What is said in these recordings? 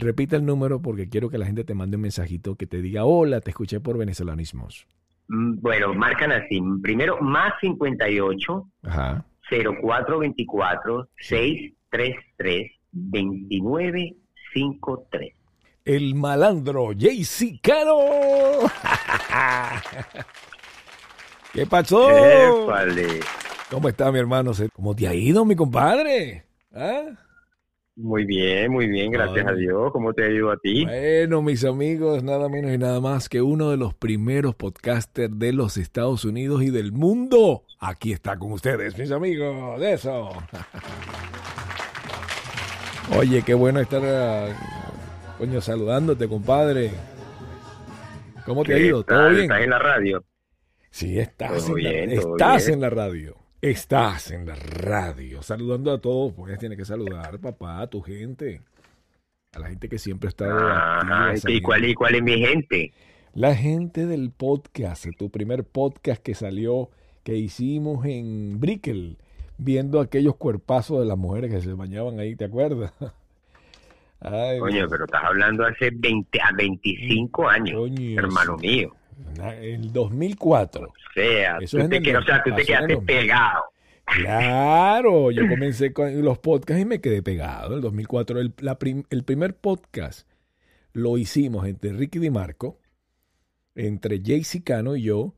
Repite el número porque quiero que la gente te mande un mensajito que te diga, hola, te escuché por venezolanismos. Mm, Bueno, marcan así. Primero, más 58 Ajá. 0424 633 2953. El malandro JC Caro. ¿Qué pasó? Épale. ¿Cómo está mi hermano? ¿Cómo te ha ido, mi compadre? ¿Ah? Muy bien, muy bien, gracias Ay. a Dios. ¿Cómo te ha ido a ti? Bueno, mis amigos, nada menos y nada más que uno de los primeros podcasters de los Estados Unidos y del mundo. Aquí está con ustedes, mis amigos. De eso. Oye, qué bueno estar, ah, coño, saludándote, compadre. ¿Cómo te ha ¿Qué ido? ¿Todo bien? ¿Estás en la radio? Sí, estás, Todo en, bien, estás bien. en la radio. Estás en la radio. Saludando a todos, pues tienes que saludar, papá, a tu gente. A la gente que siempre ha estado Ajá, activa, ¿y cuál, ¿Y cuál es mi gente? La gente del podcast, tu primer podcast que salió, que hicimos en Brickell, viendo aquellos cuerpazos de las mujeres que se bañaban ahí, ¿te acuerdas? Ay, Coño, pero estás hablando hace 20 a 25 años, Coño, hermano mío. El 2004. O sea, Eso es te, que- o sea, tú te quedaste pegado. Claro, yo comencé con los podcasts y me quedé pegado. El 2004, el, la prim- el primer podcast lo hicimos entre Ricky DiMarco, entre Jay Cano y yo,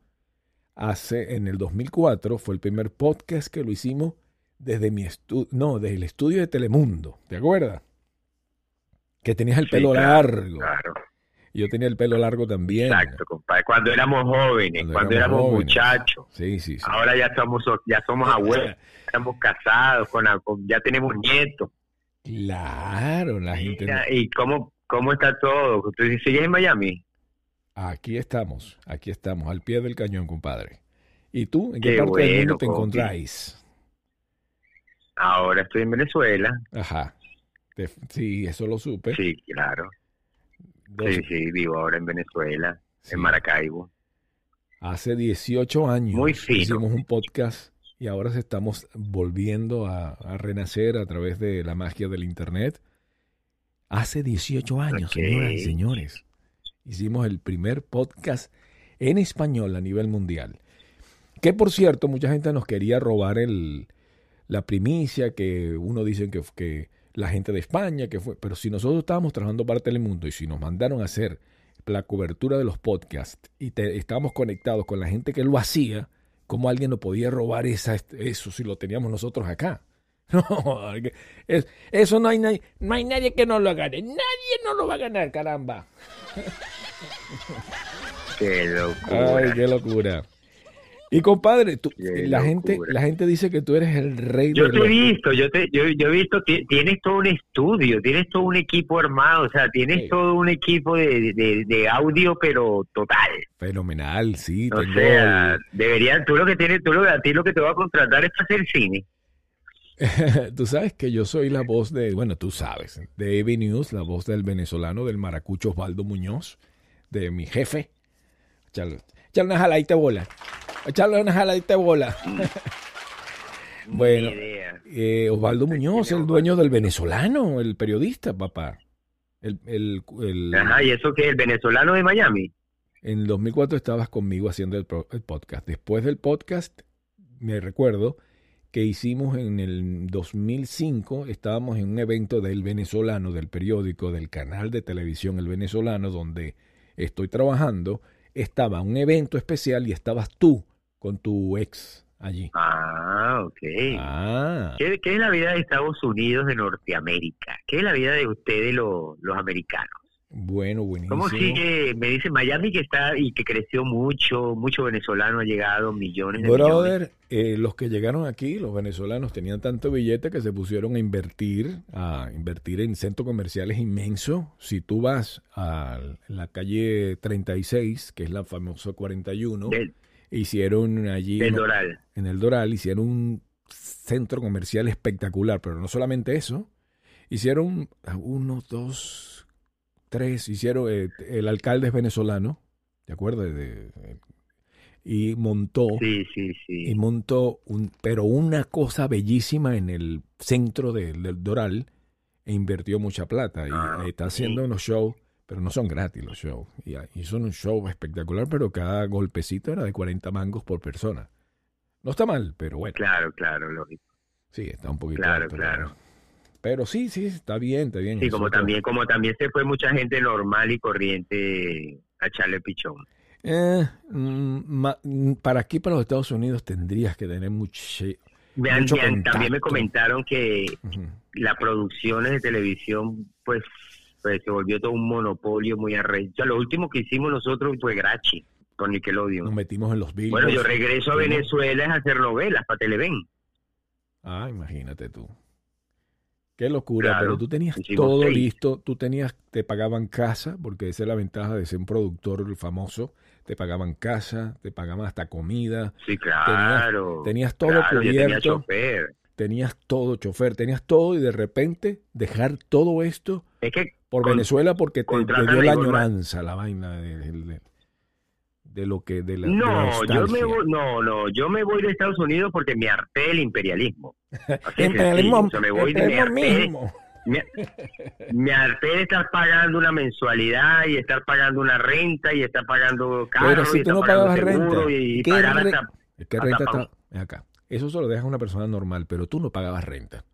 hace en el 2004. Fue el primer podcast que lo hicimos desde mi estudio, no, desde el estudio de Telemundo. ¿Te acuerdas? Que tenías el Sí, pelo claro, largo. Claro, yo tenía el pelo largo también. exacto, compadre. Cuando éramos jóvenes, Cuando cuando, éramos éramos, jóvenes. muchachos. Sí, sí, sí. Ahora ya somos ya somos abuelos, estamos casados, con, con- ya tenemos nietos. Claro, la gente. Mira, ¿Y cómo, cómo está todo? ¿Tú sigues en Miami? Aquí estamos, aquí estamos, al pie del cañón, compadre. ¿Y tú? ¿En qué, Qué parte del mundo te encontráis? Ahora estoy en Venezuela. Ajá. Te- sí, eso lo supe. Sí, claro. Dos- Sí, sí, vivo ahora en Venezuela, sí. en Maracaibo. Hace 18 años Muy hicimos un podcast y ahora estamos volviendo a, a renacer a través de la magia del Internet. Hace 18 años, señoras y señores, hicimos el primer podcast en español a nivel mundial. Que por cierto, mucha gente nos quería robar el, la primicia, que uno dice que, que la gente de España, que fue, pero si nosotros estábamos trabajando para Telemundo y si nos mandaron a hacer la cobertura de los podcasts y te- estábamos conectados con la gente que lo hacía, ¿cómo alguien nos podía robar esa, eso si lo teníamos nosotros acá? No, es- eso no hay, nadie, no hay nadie que no lo gane. Nadie no lo va a ganar, caramba. Qué locura. Ay, qué locura. Y compadre, tú- la gente, la gente dice que tú eres el rey Yo de te he los- visto, yo te, yo, yo he visto, ti- tienes todo un estudio, tienes todo un equipo armado, o sea, tienes Sí. todo un equipo de, de, de audio, pero total. Fenomenal, sí. O tengo sea, deberían, tú lo que tienes, tú lo, a ti lo que te va a contratar es para hacer cine. tú sabes que yo soy la voz de, bueno, tú sabes, de AV News, la voz del venezolano, del maracucho Osvaldo Muñoz, de mi jefe. Jaladita de bola. Échale una jaladita de bola. Bueno. Eh, Osvaldo Muñoz, el dueño del venezolano, el periodista, papá. El, el, el- Ajá, ¿y eso qué? ¿El venezolano de Miami? En el 2004 estabas conmigo haciendo el, el podcast. Después del podcast, me recuerdo que hicimos en el 2005, estábamos en un evento del venezolano, del periódico, del canal de televisión El Venezolano, donde estoy trabajando. Estaba un evento especial y estabas tú con tu ex allí. Ah, ok. Ah, ¿Qué, qué es la vida de Estados Unidos de Norteamérica? ¿Qué es la vida de ustedes los, los americanos? bueno, buenísimo. ¿Cómo sigue? Me dice Miami que está y que creció mucho, mucho venezolano ha llegado, millones de millones. Brother, eh, los que llegaron aquí, los venezolanos, tenían tanto billete que se pusieron a invertir, a invertir en centros comerciales inmensos. Si tú vas a la calle 36, que es la famosa 41, Del, hicieron allí uno- Doral. en el Doral, hicieron un centro comercial espectacular, pero no solamente eso, hicieron uno, dos, tres, hicieron, eh, el alcalde es venezolano, ¿de acuerdo? De- de- y montó Sí, sí, y sí. montó un, pero una cosa bellísima en el centro de- del Doral, e invirtió mucha plata y Ah, está haciendo unos shows, pero no son gratis los shows. Y ah, hizo un show espectacular, pero cada golpecito era de 40 mangos por persona. No está mal, pero bueno, Claro, claro, lógico. sí, está un poquito Claro, alto, claro. Pero, pero sí, sí, está bien, está bien. Sí, como también, como también se fue mucha gente normal y corriente a echarle pichón. Eh, mm, mm, para aquí, para los Estados Unidos, tendrías que tener mucho... Mucho también me comentaron que las producciones de televisión, pues, pues se volvió todo un monopolio muy arrecho. Lo último que hicimos nosotros fue Grachi, con Nickelodeon. Nos metimos en los Bueno, yo regreso a Venezuela a hacer novelas para Televen. Ah, imagínate tú. Qué locura, Claro, pero tú tenías todo seis. listo, tú tenías, te pagaban casa, porque esa es la ventaja de ser un productor famoso, te pagaban casa, te pagaban hasta comida, Sí, claro. tenías todo Claro, yo tenía cubierto, chofer. Tenías todo, chofer, tenías todo y de repente dejar todo esto Es que por Con- Venezuela porque te, te dio la añoranza, la vaina de, de- de- de lo que, de la, de la no, yo me voy, no, no, yo me voy de Estados Unidos porque me harté el imperialismo. Imperialismo, sencillo. O sea, me voy de me imperialismo harté, mismo. me, me harté de estar pagando una mensualidad y estar pagando una renta y estar pagando carro Pero si y estar no pagando seguro renta, y, ¿qué pagar re- hasta hasta renta está acá. Eso se lo deja a una persona normal, pero tú no pagabas renta.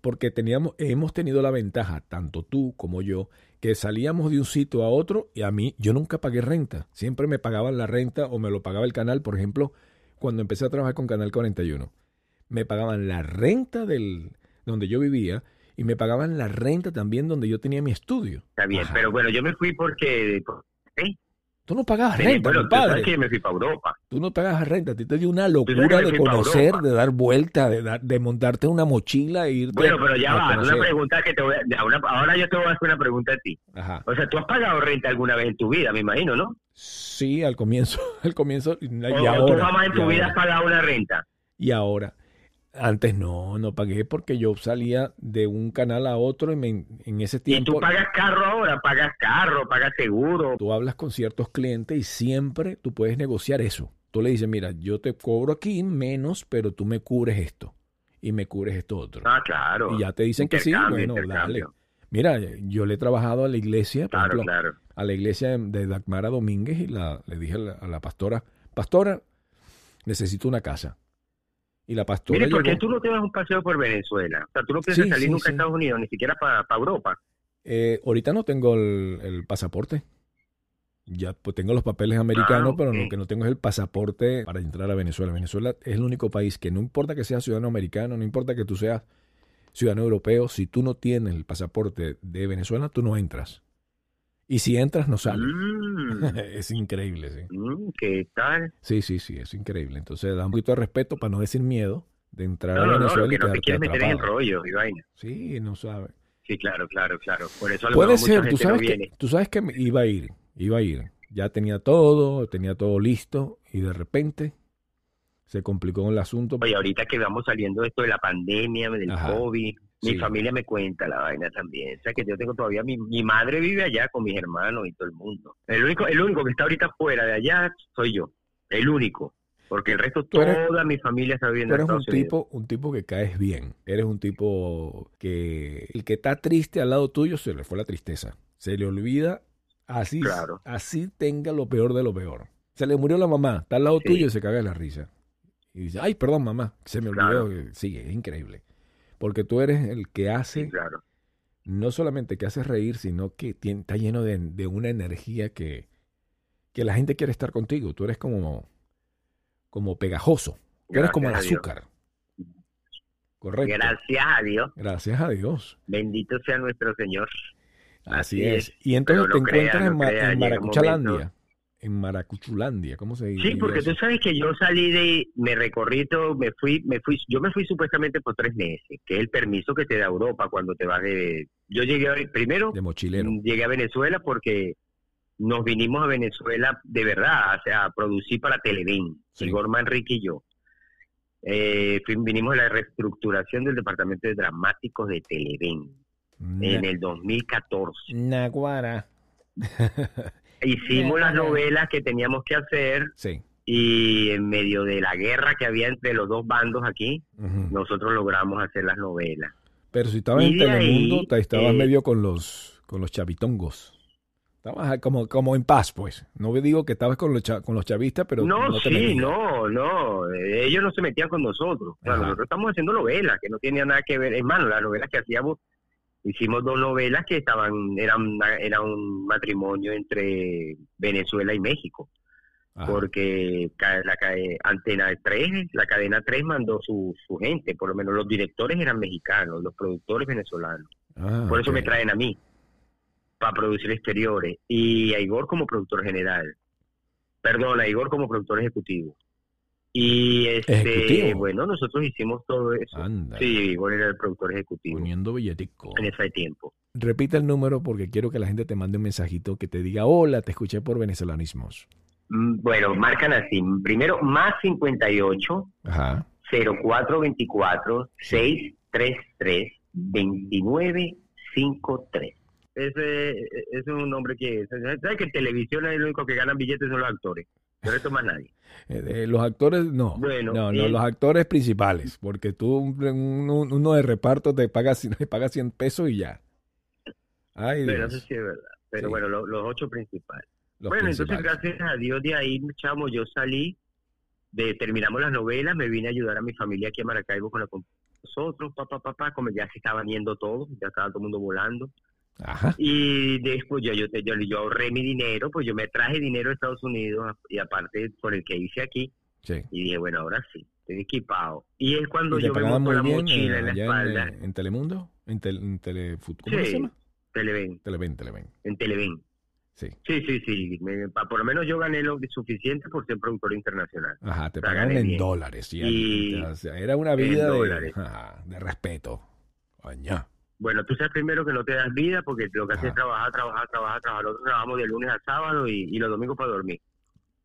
Porque teníamos, hemos tenido la ventaja, tanto tú como yo, que salíamos de un sitio a otro y a mí, yo nunca pagué renta. Siempre me pagaban la renta o me lo pagaba el canal. Por ejemplo, cuando empecé a trabajar con Canal 41, me pagaban la renta del donde yo vivía y me pagaban la renta también donde yo tenía mi estudio. Está bien, Ajá. pero bueno, yo me fui porque... Tú no pagabas Bueno, renta, compadre. sabes que me fui para Europa. Tú no pagas renta, a ti te dio una locura de conocer, de dar vuelta, de, dar- de montarte una mochila e irte. Bueno, pero ya a va, conocer. una pregunta que te voy a... una- ahora yo te voy a hacer una pregunta a ti. Ajá. O sea, tú has pagado renta alguna vez en tu vida, me imagino, ¿no? Sí, al comienzo, al comienzo y, O, ahora. tú jamás en tu vida has pagado una renta. y ahora. Antes no, no pagué porque yo salía de un canal a otro y me- en ese Y tiempo tú pagas carro ahora, pagas carro, pagas seguro. tú hablas con ciertos clientes y siempre tú puedes negociar eso. Tú le dices, mira, yo te cobro aquí menos, pero tú me cubres esto y me cubres esto otro. Ah, claro. Y ya te dicen que sí, bueno, dale. Mira, yo le he trabajado a la iglesia, por Claro, ejemplo, claro. a la iglesia de- de Dagmara Domínguez y la, le dije a la, a la pastora, pastora, necesito una casa. Y la pastora Mire, ¿por qué llegó- tú no te das un paseo por Venezuela? O sea, tú no piensas Sí, salir sí, nunca a. Estados Unidos, ni siquiera para Europa. eh, ahorita no tengo el, el pasaporte. Ya pues tengo los papeles americanos, Ah, pero lo que no tengo es el pasaporte para entrar a Venezuela. Venezuela es el único país que no importa que seas ciudadano americano, no importa que tú seas ciudadano europeo, si tú no tienes el pasaporte de Venezuela, tú no entras. Y si entras, no sales. Mm, es increíble, sí. mm, ¿Qué tal? Sí, sí, sí, es increíble. Entonces da un poquito de respeto para no decir miedo de entrar No, a no, no, Venezuela que y no te quieres meter en el rollo y vaina. Sí, no sabe. Sí, claro, claro, claro. Por eso a lo Puede mejor mucha ser, tú gente no sabes, que, tú sabes que me iba a ir, iba a ir. Ya tenía todo, tenía todo listo y de repente se complicó el asunto. Oye, ahorita que vamos saliendo de esto de la pandemia, del Ajá. COVID, mi Sí. familia me cuenta la vaina también. O sea, que yo tengo todavía, mi, mi madre vive allá con mis hermanos y todo el mundo. El único, el único que está ahorita fuera de allá soy yo. El único. Porque el resto, eres- toda mi familia está viviendo en eres un Unidos. tipo, un tipo que caes bien. Eres un tipo que el que está triste al lado tuyo se le fue la tristeza. Se le olvida así, Claro. así tenga lo peor de lo peor. Se le murió la mamá, está al lado Sí. tuyo y se caga de la risa. Y dice, ay, perdón mamá, se me olvidó. Claro. Sí, es increíble. Porque tú eres el que hace, Sí, claro. no solamente que hace reír, sino que tiene- está lleno de, de una energía que, que la gente quiere estar contigo. Tú eres como, como pegajoso. Tú eres como el azúcar. Correcto. Gracias a Dios. Gracias a Dios. Bendito sea nuestro Señor. Así, Así es. es. Y entonces te crea, encuentras en, no en Maracuchalandia. En Maracuchulandia, ¿cómo se dice? Sí, porque eso? tú sabes que yo salí de, me recorrí todo, me fui, me fui, yo me fui supuestamente por tres meses, que es el permiso que te da Europa cuando te vas de, yo llegué, primero De mochilero. mm, llegué a Venezuela porque nos vinimos a Venezuela de verdad, o sea, a producir para Televen, Sí. Igor Manrique y yo. Eh, vinimos a la reestructuración del departamento de dramáticos de Televen en el 2014. Naguara. Hicimos las novelas que teníamos que hacer Sí. y en medio de la guerra que había entre los dos bandos aquí, nosotros logramos hacer las novelas. Pero si estabas Y en Telemundo, ahí, te estabas eh, medio con los, con los chavitongos. Estabas como, como en paz, pues. No digo que estabas con los, cha- con los chavistas, pero no, no sí, no, no. eh, Ellos no se metían con nosotros. O sea, Ajá. nosotros estamos haciendo novelas que no tenían nada que ver. Hermano, las novelas que hacíamos, hicimos dos novelas que estaban, eran, era un matrimonio entre Venezuela y México. Ajá. Porque ca- la ca- Antena 3, la cadena 3 mandó su, su gente. Por lo menos los directores eran mexicanos, los productores venezolanos. Ah, Por eso me traen a mí, para producir exteriores. Y a Igor como productor general. Perdón, a Igor como productor ejecutivo. Y este, bueno, nosotros hicimos todo eso. Anda, Sí, Igor era el productor ejecutivo poniendo billetico. en ese tiempo. Repite el número porque quiero que la gente te mande un mensajito que te diga, hola, te escuché por venezolanismos. Mm, Bueno, marcan así. Primero, más 58 Ajá. 0424 633 2953. Ese, ese es un nombre que... ¿Sabes que en televisión es lo único que ganan billetes son los actores? No más nadie. Eh, de los actores, no. Bueno, no, no, el- los actores principales, porque tú, un- un- uno de reparto te paga, te paga 100 pesos y ya. Ay, Pero Dios, eso sí es verdad. Pero Sí. bueno, lo- los ocho principales. los bueno, entonces principales. gracias a Dios de ahí, chamo, yo salí, de terminamos las novelas, me vine a ayudar a mi familia aquí a Maracaibo con la con nosotros, papá, papá, como ya se estaban yendo todos, ya estaba todo el mundo volando. Ajá. Y después yo, yo, yo, yo ahorré mi dinero, pues yo me traje dinero de Estados Unidos y aparte por el que hice aquí, Sí. y dije, bueno, ahora sí, estoy equipado. Y es cuando ¿Y yo me muy la mochila en la espalda, en, eh, en Telemundo? ¿En, tel, en Telefut- ¿Cómo Sí. se llama? Televen, Televen, Televen. en Televen. Sí. Sí, sí, sí, me- pa- por lo menos yo gané lo suficiente por ser productor internacional. Ajá, te O sea, gané en bien. dólares. Y, Y- o sea, era una vida de, dólares. ajá, de respeto. Bueno, tú sabes primero que no te das vida porque lo que haces es trabajar, trabajar, trabajar, trabajar. Nosotros trabajamos de lunes a sábado y, y los domingos para dormir.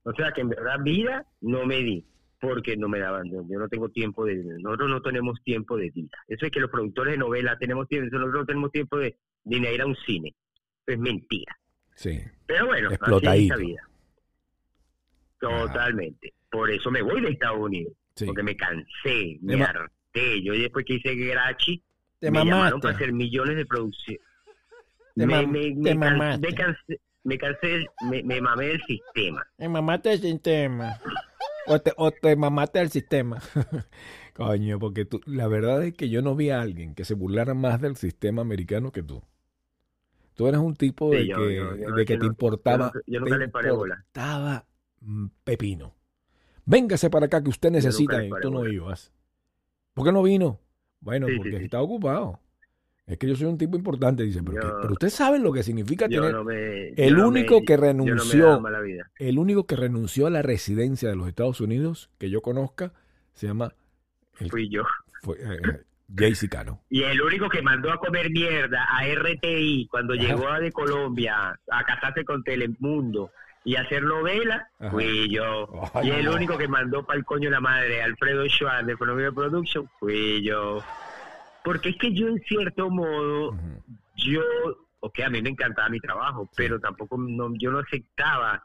O sea que en verdad vida no me di porque no me daban, yo no tengo tiempo de, nosotros no tenemos tiempo de vida. Eso es que los productores de novelas tenemos tiempo, nosotros no tenemos tiempo de, de ir a un cine. Es mentira. Sí. Pero bueno, Explotadito. esta vida. Totalmente. Por eso me voy de Estados Unidos. Sí. Porque me cansé, me harté. Yo después que hice Grachi, Te me llamaron mamaste. para hacer millones de producción. Te me, mam- me, te me can- mamaste. me cansé, me cansé, me, me mamé del sistema. Te mamaste el sistema. O te, o te mamaste al sistema. Coño, porque tú, la verdad es que yo no vi a alguien que se burlara más del sistema americano que tú. Tú eres un tipo Sí, de yo- que, yo- yo de que te importaba. yo nunca te le paré bola. importaba pepino. Véngase para acá que usted necesita y tú no ibas. ¿Por qué no vino? Bueno, Sí, porque sí. está ocupado. Es que yo soy un tipo importante, dice, pero, Yo- pero usted sabe lo que significa Yo tener no me- el yo único me- que no renunció- el único que renunció a la residencia de los Estados Unidos que yo conozca se llama el- Fui yo. fue, eh, Jaycee Cano. Y el único que mandó a comer mierda a RTI cuando Ajá. llegó de Colombia a casarse con Telemundo y a hacer novela, Ajá. fui yo. Ay, y el no. único que mandó para el coño la madre, Alfredo Schwartz de Economía Production, fui yo. Porque es que yo en cierto modo, yo, ok, a mí me encantaba mi trabajo, pero tampoco no, yo no aceptaba,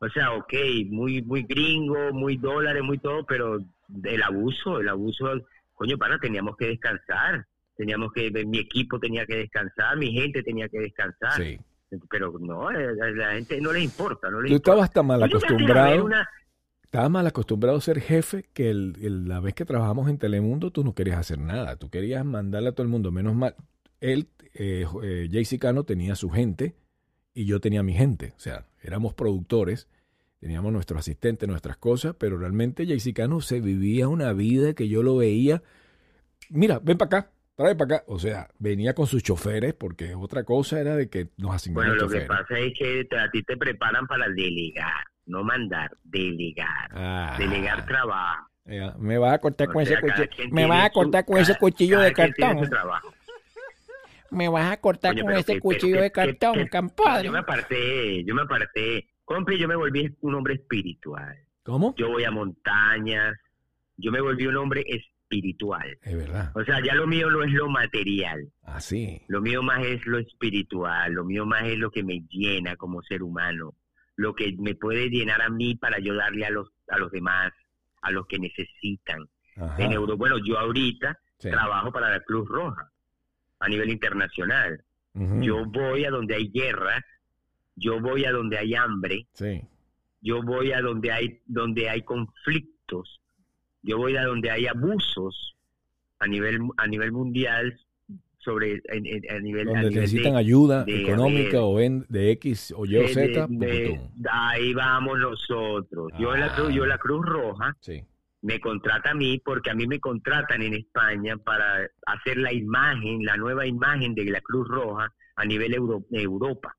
o sea, ok, muy muy gringo, muy dólares, muy todo, pero el abuso, el abuso, coño, para, teníamos que descansar, teníamos que, mi equipo tenía que descansar, mi gente tenía que descansar, Sí. Pero no, a la gente no le importa, no le Tú importa. estabas tan mal acostumbrado, una- estabas mal acostumbrado a ser jefe que el- el- la vez que trabajamos en Telemundo tú no querías hacer nada, tú querías mandarle a todo el mundo, menos mal. Él, eh, eh, Jaycee Cano tenía su gente y yo tenía mi gente, o sea, éramos productores, teníamos nuestro asistente, nuestras cosas, pero realmente Jaycee Cano se vivía una vida que yo lo veía, mira, ven para acá, trae para acá, o sea, venía con sus choferes porque otra cosa era de que nos asignaban Bueno, lo que choferes. pasa es que te- a ti te preparan para delegar, no mandar, delegar, Ah. delegar trabajo. Ya, me vas a cortar O con sea, ese cuchillo. Me vas a su- cortar con ese cada- cuchillo cada de cartón. su. Me vas a cortar Coño, con ese que- cuchillo de que- que- cartón, que- compadre. Yo me aparté, yo me aparté. Compre, yo me volví un hombre espiritual. ¿Cómo? Yo voy a montañas, yo me volví un hombre espiritual. Es verdad. O sea, ya lo mío no es lo material, Así. lo mío más es lo espiritual, lo mío más es lo que me llena como ser humano, lo que me puede llenar a mí para ayudarle a los, a los demás, a los que necesitan. Ajá. En Euro, bueno, yo ahorita Sí. trabajo para la Cruz Roja. a nivel internacional. Yo voy a donde hay guerra, yo voy a donde hay hambre, sí. yo voy a donde hay donde hay conflictos, yo voy a donde hay abusos a nivel a nivel mundial sobre a nivel donde necesitan ayuda económica o de X o Y o Z ahí vamos nosotros. Yo la cruz yo la ah. Cruz Roja sí. me contrata a mí porque a mí me contratan en España para hacer la imagen la nueva imagen de la Cruz Roja a nivel Europa.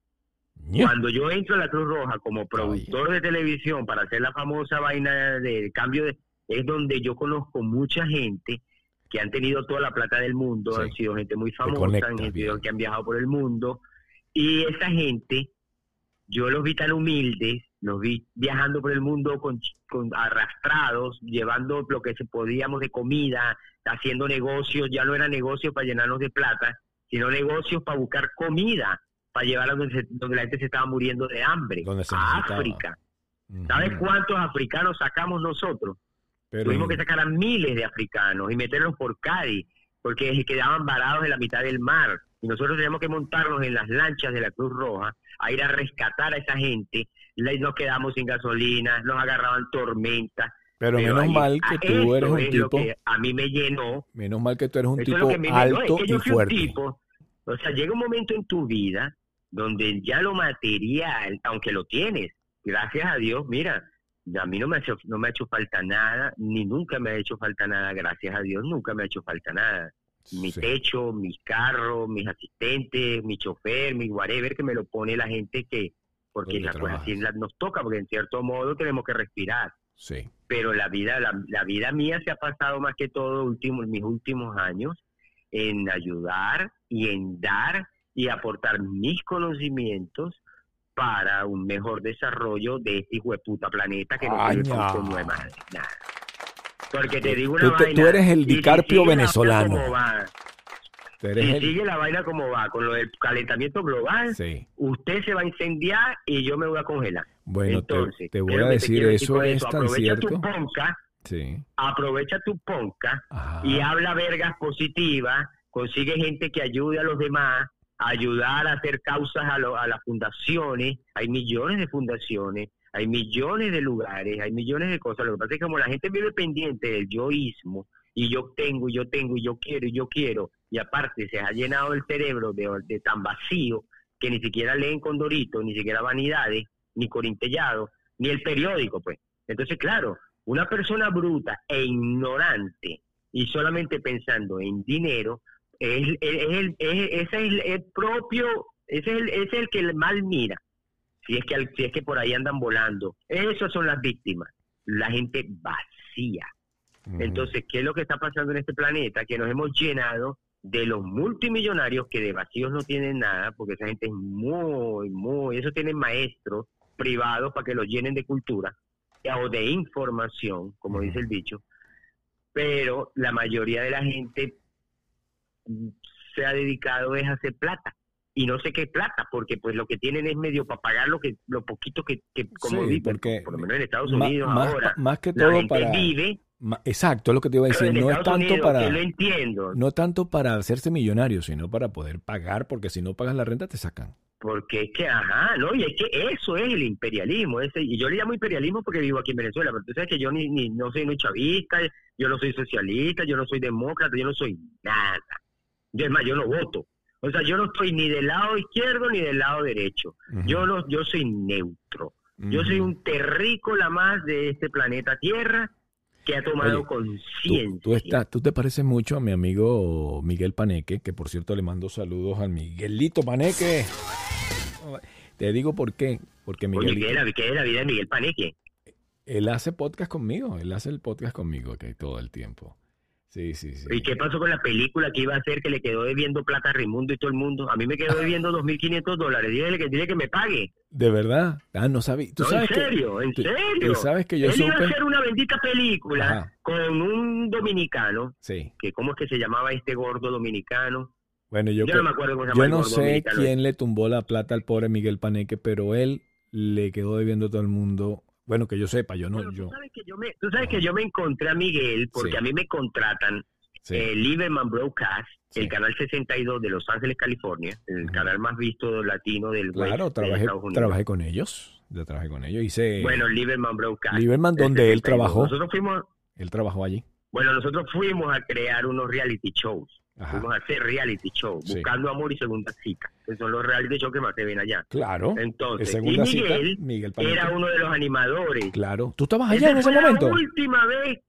Cuando yo entro a la Cruz Roja como productor de televisión para hacer la famosa vaina de cambio de es donde yo conozco mucha gente que han tenido toda la plata del mundo, han sido gente muy famosa, han sido que han viajado por el mundo, y esa gente, yo los vi tan humildes, los vi viajando por el mundo con, arrastrados, llevando lo que se podíamos de comida, haciendo negocios, ya no era negocios para llenarnos de plata, sino negocios para buscar comida, para llevar a donde, la gente se estaba muriendo de hambre, a África. ¿Sabes cuántos africanos sacamos nosotros? Tuvimos que sacar a miles de africanos y meterlos por Cádiz, porque quedaban varados en la mitad del mar. Y nosotros teníamos que montarnos en las lanchas de la Cruz Roja a ir a rescatar a esa gente. Y nos quedamos sin gasolina, nos agarraban tormentas. Pero, menos mal que tú eres un tipo. a mí me llenó. Menos mal que tú eres un tipo alto y fuerte. o sea, llega un momento en tu vida donde ya lo material, aunque lo tienes, gracias a Dios, mira, a mí no me, ha hecho, no me ha hecho falta nada, ni nunca me ha hecho falta nada, gracias a Dios, nunca me ha hecho falta nada. Mi techo, mis carros, mis asistentes, mi chofer, mi whatever, que me lo pone la gente que, porque la, pues, así nos toca, porque en cierto modo tenemos que respirar. Sí. Pero la vida, la, la vida mía se ha pasado más que todo último, mis últimos años en ayudar y en dar y aportar mis conocimientos para un mejor desarrollo de este hijo de puta planeta que no tiene de madre. Nada. Porque te digo una tú, vaina, tú eres el dicarpio venezolano. Si sigue la vaina como va, con lo del calentamiento global, usted se va a incendiar y yo me voy a congelar. Bueno, Entonces, te, voy a decir, eso es tan aprovecha cierto. Tu ponca, Aprovecha tu ponca y habla vergas positivas, consigue gente que ayude a los demás ayudar a hacer causas a, a las fundaciones. Hay millones de fundaciones, hay millones de lugares, hay millones de cosas. Lo que pasa es que como la gente vive pendiente del yoísmo, y yo tengo, y yo tengo, y yo quiero, y yo quiero, y aparte se ha llenado el cerebro de, tan vacío que ni siquiera leen Condorito, ni siquiera Vanidades, ni Corintellado, ni el periódico, pues. Entonces, claro, una persona bruta e ignorante y solamente pensando en dinero, es, es, es, el, el, propio, es el, es el que mal mira, si es, que, si es que por ahí andan volando. Esas son las víctimas, la gente vacía. Entonces, ¿qué es lo que está pasando en este planeta? Que nos hemos llenado de los multimillonarios que de vacíos no tienen nada, porque esa gente es muy, muy, eso tienen maestros privados para que los llenen de cultura o de información, como dice el bicho, pero la mayoría de la gente se ha dedicado es a hacer plata. Y no sé qué plata porque pues lo que tienen es medio para pagar lo que lo poquito que, como porque por lo menos en Estados Unidos ahora más que todo para vive exacto es lo que te iba a decir no es tanto para entiendo. no tanto para hacerse millonario sino para poder pagar porque si no pagas la renta te sacan. Porque es que, ajá, no, y es que eso es el imperialismo, ese, y yo le llamo imperialismo porque vivo aquí en Venezuela, pero tú sabes que yo ni, ni no soy ni chavista, yo no soy socialista, yo no soy demócrata, yo no soy nada. Yo, es más, yo no voto. O sea, yo no estoy ni del lado izquierdo ni del lado derecho. Yo no, yo soy neutro. Yo soy un terrícola más de este planeta Tierra que ha tomado conciencia. Tú, tú, te pareces mucho a mi amigo Miguel Paneque, que por cierto le mando saludos al Miguelito Paneque. Te digo por qué. Porque Miguel. ¿Qué es la vida de Miguel Paneque? Él hace podcast conmigo, él hace el podcast conmigo que todo el tiempo. Sí, sí, sí. ¿Y qué pasó con la película que iba a hacer que le quedó debiendo plata a Raimundo y todo el mundo? A mí me quedó debiendo 2.500 dólares. Dígale que dile que me pague. ¿De verdad? Ah, no sabía. ¿Tú sabes en serio, en serio. sabes que yo Él iba a hacer una bendita película con un dominicano. Sí. Que ¿Cómo es que se llamaba este gordo dominicano? Bueno, yo, no me acuerdo cómo se Yo no sé quién le tumbó la plata al pobre Miguel Paneque, pero él le quedó debiendo a todo el mundo bueno, que yo sepa, yo no. yo... Tú sabes que yo me, tú sabes que yo me encontré a Miguel porque a mí me contratan Sí. eh, Lieberman Broadcast, Sí. el canal 62 de Los Ángeles, California, el canal más visto latino del Claro, West de trabajé, Estados Unidos. trabajé con ellos. Yo trabajé con ellos. Hice. Bueno, Lieberman Broadcast. Lieberman, donde él 62. trabajó. Nosotros fuimos, Él trabajó allí. bueno, nosotros fuimos a crear unos reality shows. Ajá. Fuimos a hacer reality shows, Sí. buscando amor y segunda cita. Que son los reality shows que más se ven allá. Claro. En Entonces, y cita, Miguel era uno de los animadores. Claro. ¿Tú estabas allá Esa en ese fue momento? La última vez.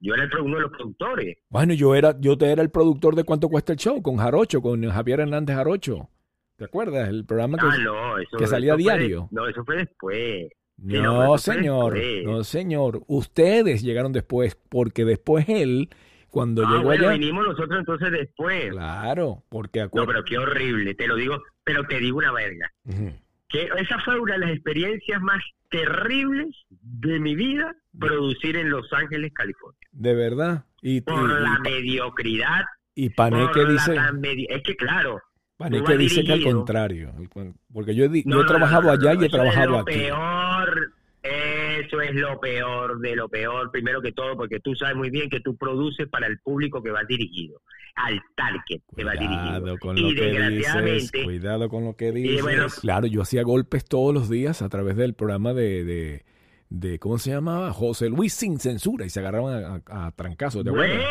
Yo era el uno de los productores. Bueno, yo era, yo te era el productor de cuánto cuesta el show con Jarocho, con Javier Hernández Jarocho. ¿Te acuerdas? El programa que. Ah, no, eso que salía eso diario. no, eso fue después. Sí, no, señor. después. No, señor. Ustedes llegaron después, porque después él, cuando Ah, llegó bueno, allá. vinimos nosotros entonces después. Claro, porque No, acuérdate. pero qué horrible, te lo digo, pero te digo una verga. Que esa fue una de las experiencias más terribles de mi vida, producir en Los Ángeles, California. De verdad. Y, y, Por la y- mediocridad. y Paneque dice, es que claro, Paneque dice que al contrario. Porque yo, he No, yo he no, trabajado no, no, allá no, y he trabajado es lo aquí. Peor, eso es lo peor de lo peor, primero que todo, porque tú sabes muy bien que tú produces para el público que va dirigido, al target que va dirigido. con y lo que dices, desgraciadamente, cuidado con lo que dices. bueno, claro, yo hacía golpes todos los días a través del programa de, de, de ¿cómo se llamaba? José Luis sin censura y se agarraban a, a- a trancazos, bueno,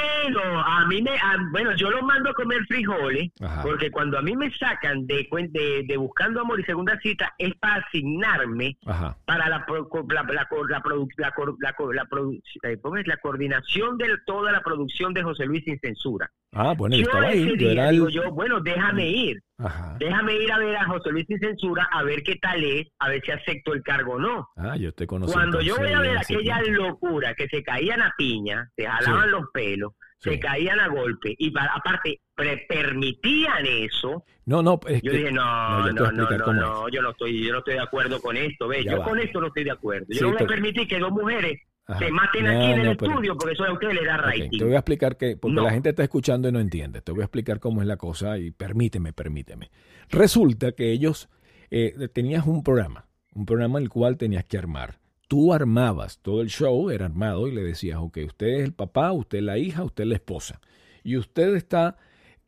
a mí me, a- bueno, yo lo mando a comer frijoles, Ajá. porque cuando a mí me sacan de, de, de Buscando Amor y Segunda Cita, es para asignarme Ajá. para la la, la, la, produ- la, la, la produ- eh, la coordinación de toda la producción de José Luis sin censura. Ah, bueno, yo Yo estaba ahí. Yo día era el... digo yo, bueno, déjame ir, Ajá. déjame ir a ver a José Luis sin censura, a ver qué tal es, a ver si acepto el cargo o no. Ah, yo te conocí. Cuando yo voy a ver aquella tiempo. locura que se caían a piña, se jalaban Sí. los pelos, Sí. se caían a golpe y pa- aparte permitían eso, No, no, es yo que- dije, no, no, no, no, no, yo no estoy, yo no estoy de acuerdo con esto, ve, Ya yo va. con esto no estoy de acuerdo. Yo Sí, no voy a permitir que dos mujeres Ajá. se maten No, aquí en el pero- estudio porque eso a ustedes les da rating. te voy a explicar que, porque No. la gente está escuchando y no entiende. Te voy a explicar cómo es la cosa y permíteme, permíteme. Resulta que ellos eh, tenías un programa, un programa el cual tenías que armar. Tú armabas todo el show, era armado y le decías, ok, usted es el papá, usted es la hija, usted es la esposa. Y usted está,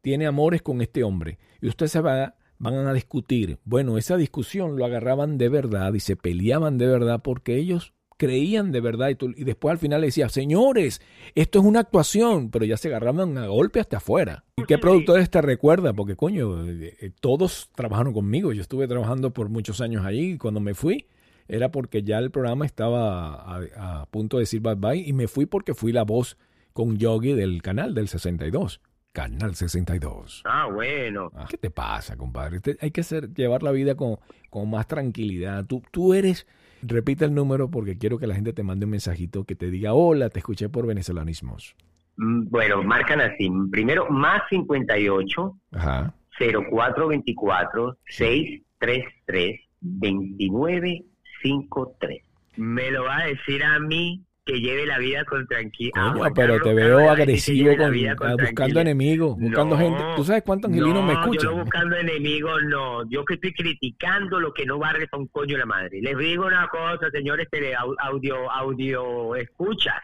tiene amores con este hombre. Y usted se va, van a discutir. Bueno, esa discusión lo agarraban de verdad y se peleaban de verdad porque ellos creían de verdad y, tú- y después al final le decía, señores, esto es una actuación, pero ya se agarraban a golpe hasta afuera. ¿Y qué productores te recuerda? Porque coño, eh, eh, todos trabajaron conmigo, yo estuve trabajando por muchos años ahí y cuando me fui era porque ya el programa estaba a, a punto de decir bye bye y me fui porque fui la voz con Yogi del canal del 62. Canal 62. Ah, bueno. Ah, ¿Qué te pasa, compadre? Te- hay que hacer, llevar la vida con, con más tranquilidad. Tú, tú eres, repite el número porque quiero que la gente te mande un mensajito que te diga, hola, te escuché por venezolanismos. Mm, Bueno, marcan así. Primero, más 58 Ajá. 0424 633 2953. Me lo va a decir a mí que lleve la vida con tranquilidad. Coño, pero te veo agresivo con, ah, buscando enemigos, buscando No, gente. ¿Tú sabes cuántos angelinos me Yo escuchan? no buscando enemigos, no. Yo que estoy criticando lo que no barre un coño la madre. Les digo una cosa, señores, tele, au- audio, audio, escuchas.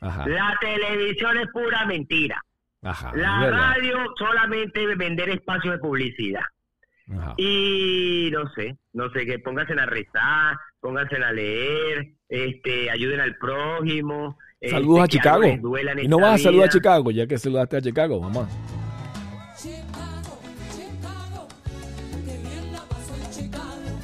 Ajá, La televisión es pura mentira. ajá, La radio solamente vender espacio de publicidad. Ajá. Y no sé, no sé, que pónganse a rezar, pónganse a leer, este, ayuden al prójimo. Saludos a este, que Chicago. Y no vas a saludar a. Chicago, ya que saludaste a Chicago, mamá. Chicago, Chicago, que bien la paso en Chicago.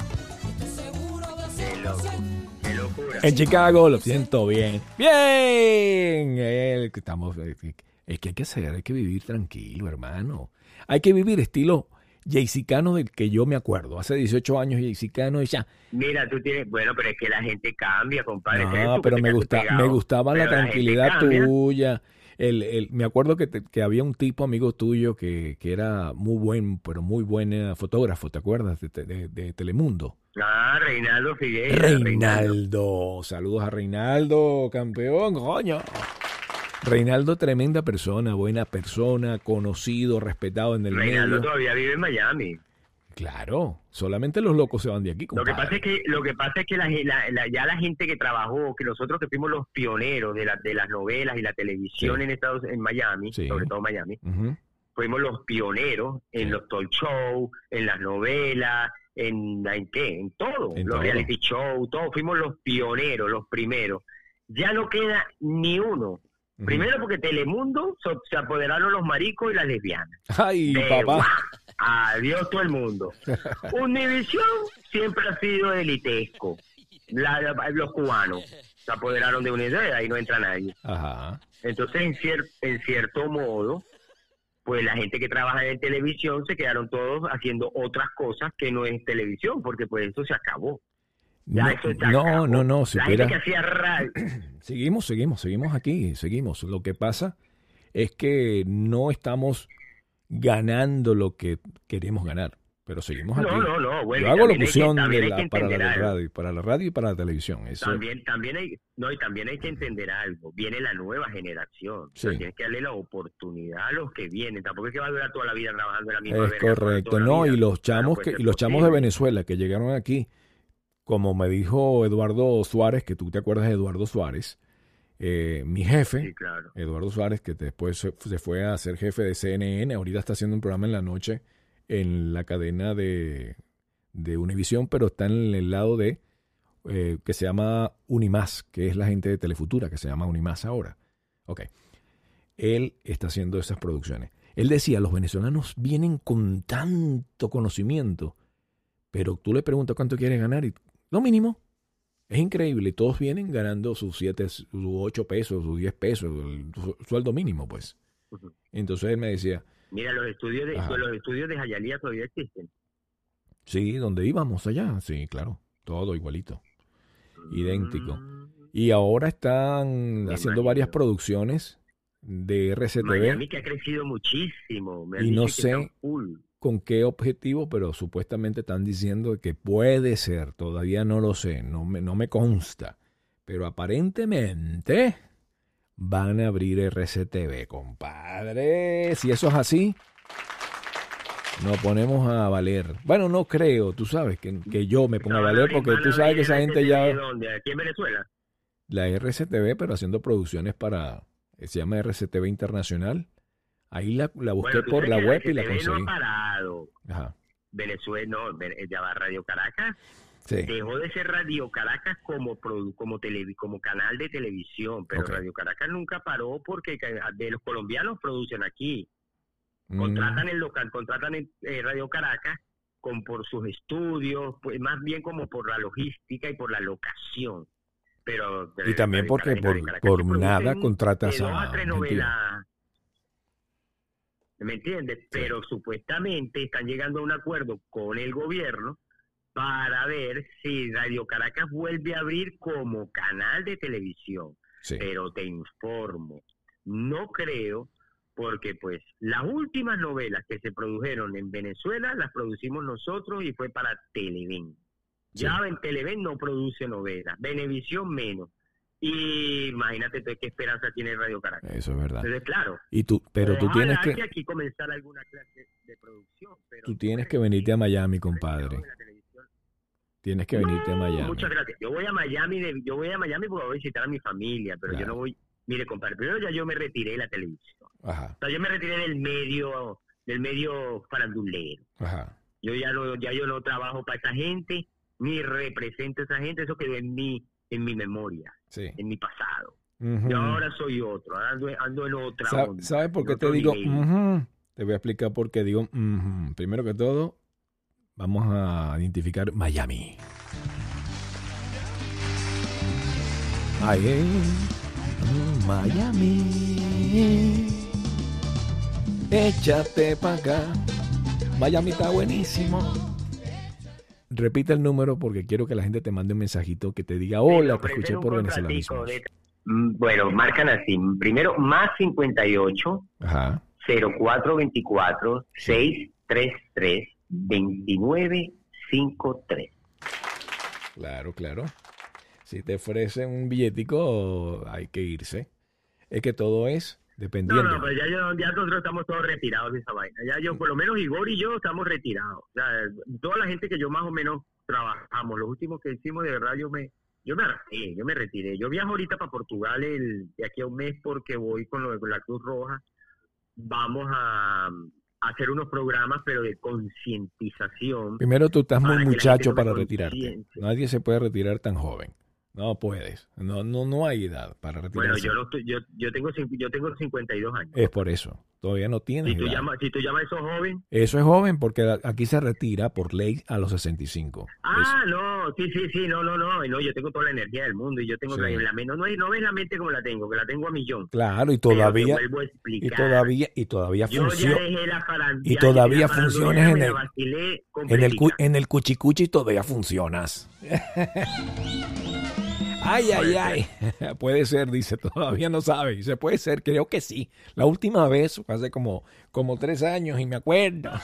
Estoy seguro de Qué loco, 100%. qué locura. En Chicago lo siento bien. Bien. El que estamos, es que hay que hacer, hay que vivir tranquilo, hermano. Hay que vivir estilo Jaycicano del que yo me acuerdo. Hace 18 años Jaycicano y ya. Mira, tú tienes, bueno, pero es que la gente cambia, compadre. No, que pero me, gusta, me gustaba la Pero tranquilidad tuya. El, el- me acuerdo que, te- que había un tipo amigo tuyo que, que era muy buen, pero muy buen eh, fotógrafo, ¿te acuerdas? De, de- de Telemundo. Ah, Reinaldo Figueira. Reinaldo. Saludos a Reinaldo, campeón, coño. Reinaldo, tremenda persona, buena persona, conocido, respetado en el Reinaldo medio. todavía vive en Miami. Claro, solamente los locos se van de aquí. Lo que pasa es que lo que pasa es que la, la- la- ya la gente que trabajó, que nosotros que fuimos los pioneros de, de las novelas y la televisión Sí. en Estados en Miami, Sí. sobre todo Miami, fuimos los pioneros en Sí. los talk shows, en las novelas, en, en qué, en todo, En los todo. reality shows, todo, fuimos los pioneros, los primeros. Ya no queda ni uno. Primero porque Telemundo so- se apoderaron los maricos y las lesbianas. Ay, De papá. guau, Adiós todo el mundo. Univisión siempre ha sido elitesco. La- la- los cubanos se apoderaron de Univisión y ahí no entra nadie. Ajá. Entonces, en, cier- en cierto modo, pues la gente que trabaja en televisión se quedaron todos haciendo otras cosas que no es televisión, porque pues eso se acabó. Ya No, no, no, no, La gente que hacía radio, Seguimos, seguimos, seguimos aquí, seguimos. Lo que pasa es que no estamos ganando lo que queremos ganar, pero seguimos aquí. no, no, no, bueno, Yo hago hay que- locución de la- para, la radio, para la radio y para la televisión. Eso, También, también hay, no, y también hay que entender algo. Viene la nueva generación. O sea, Sí. tienes que darle la oportunidad a los que vienen. Tampoco es que va a durar toda la vida trabajando en la misma es verga correcto. No, y los chamos puede que, y los chamos de. Venezuela que llegaron aquí, como me dijo Eduardo Suárez, que tú te acuerdas de Eduardo Suárez, eh, mi jefe, Sí, claro. Eduardo Suárez, que después se, fue a ser jefe de CNN, ahorita está haciendo un programa en la noche en la cadena de, de Univisión, pero está en el lado de eh, que se llama Unimás, que es la gente de Telefutura, que se llama Unimás ahora. Ok. Él está haciendo esas producciones. Él decía, los venezolanos vienen con tanto conocimiento, pero tú le preguntas cuánto quieres ganar y lo mínimo. Es increíble, todos vienen ganando sus 7, sus 8 pesos, sus 10 pesos, el su- sueldo mínimo, pues. Entonces él me decía, Mira, los estudios de Ajá. los estudios de Jayalía todavía existen. sí, ¿dónde íbamos allá? Sí, claro, todo igualito. Idéntico. Mm, Y ahora están Me haciendo imagino. varias producciones de RCTV. Miami que ha crecido muchísimo. Me Y no sé-. Con qué objetivo, pero supuestamente están diciendo que puede ser, todavía no lo sé, no me, no me consta, pero aparentemente van a abrir RCTV, compadre. Si eso es así, nos ponemos a valer. Bueno, no creo, tú sabes, que, que yo me ponga a valer, porque tú sabes que esa gente ya, ¿Dónde? ¿Aquí en Venezuela? la RCTV, pero haciendo producciones para, se llama RCTV Internacional. Ahí la, la busqué Bueno, por la web y la RCTV no conseguí. ha parado. Ajá. Venezuela, no, Ve- ya va Radio Caracas. Sí. Dejó de ser Radio Caracas como como tele- como canal de televisión, pero. Radio Caracas nunca paró porque de los colombianos producen aquí. Mm. Contratan el local, contratan en eh, Radio Caracas con por sus estudios, pues más bien como por la logística y por la locación. Pero Y también porque por, por nada contratas a a tres novelas. ¿Me entiendes? Pero supuestamente están llegando a un acuerdo con el gobierno para ver si Radio Caracas vuelve a abrir como canal de televisión. Sí. Pero te informo, no creo, porque pues las últimas novelas que se produjeron en Venezuela las producimos nosotros y fue para Televen. Sí. Ya en Televen no produce novelas, Venevisión menos. Y imagínate qué esperanza tiene Radio Caracas. Eso es verdad. Entonces, claro. Y tú, pero tú tienes que, aquí comenzar alguna clase de producción. Pero tú tienes que venirte a Miami, compadre. Tienes que venirte a Miami. Muchas gracias. Yo voy a Miami, de- yo voy a Miami porque voy a visitar a mi familia, pero yo no voy. Mire, compadre, primero ya yo me retiré de la televisión. Ajá, O sea, yo me retiré del medio, del medio farandulero. ajá. Yo ya no, ya yo no trabajo para esa gente, ni represento a esa gente, eso quedó en mi, en mi memoria, Sí. en mi pasado. Ujú. Yo ahora soy otro, ahora ando, ando en otra ¿Sabes por qué te digo? Te voy a explicar por qué digo. ujú. Primero que todo, vamos a identificar Miami. Ay, eh. Miami. Échate para acá. Miami está buenísimo. Repite el número porque quiero que la gente te mande un mensajito que te diga, hola, te escuché por venezolanismo. de- Mm, Bueno, marcan así. Primero, más 58 Ajá. 0424 633 2953. Claro, claro. Si te ofrecen un billetico, hay que irse. Es que todo es dependiendo. No, no, pero ya, yo- ya nosotros estamos todos retirados de esa vaina. Ya yo, por lo menos Igor y yo estamos retirados. O sea, toda la gente que yo más o menos trabajamos, los últimos que hicimos, de verdad, yo me yo me retiré, yo me retiré. Yo viajo ahorita para Portugal el, de aquí a un mes porque voy con, lo de con la Cruz Roja. Vamos a, a hacer unos programas, pero de concientización. Primero tú estás muy muchacho para retirarte. Nadie se puede retirar tan joven. No puedes. No, no, no hay edad para Bueno, retirarse. yo, no estoy- yo, yo, tengo, yo tengo 52 años. Es por eso. Todavía no tienes Si tú, edad. llamas, si tú llamas a esos jóvenes, Eso es joven porque aquí se retira por ley a los 65. Ah, no, sí, sí, sí, no, no, no, no, yo tengo toda la energía del mundo y yo tengo Sí. la, la no, no, no ves la mente como la tengo, que la tengo a millón. Claro, y todavía vuelvo a y todavía y todavía yo funciona y todavía funcionas en el- en el en el cuchicuchi todavía funcionas. Ay, ay, ay. Puede ser, dice, todavía no sabe. Dice, puede ser, creo que sí. La última vez fue hace como, como tres años y me acuerdo.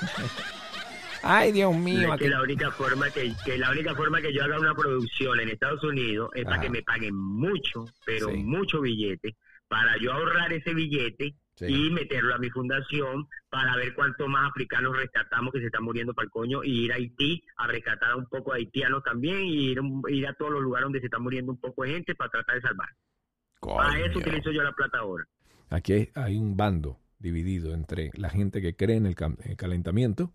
Ay, Dios mío. Es que la única forma que, que la única forma que yo haga una producción en Estados Unidos es para que me paguen mucho, pero Sí. mucho billete, para yo ahorrar ese billete Sí. y meterlo a mi fundación para ver cuántos más africanos rescatamos que se están muriendo para el coño y ir a Haití a rescatar a un poco de haitianos también y ir, a todos los lugares donde se está muriendo un poco de gente para tratar de salvar. Para eso Coño. utilizo yo la plata ahora. Aquí hay, un bando dividido entre la gente que cree en el, el calentamiento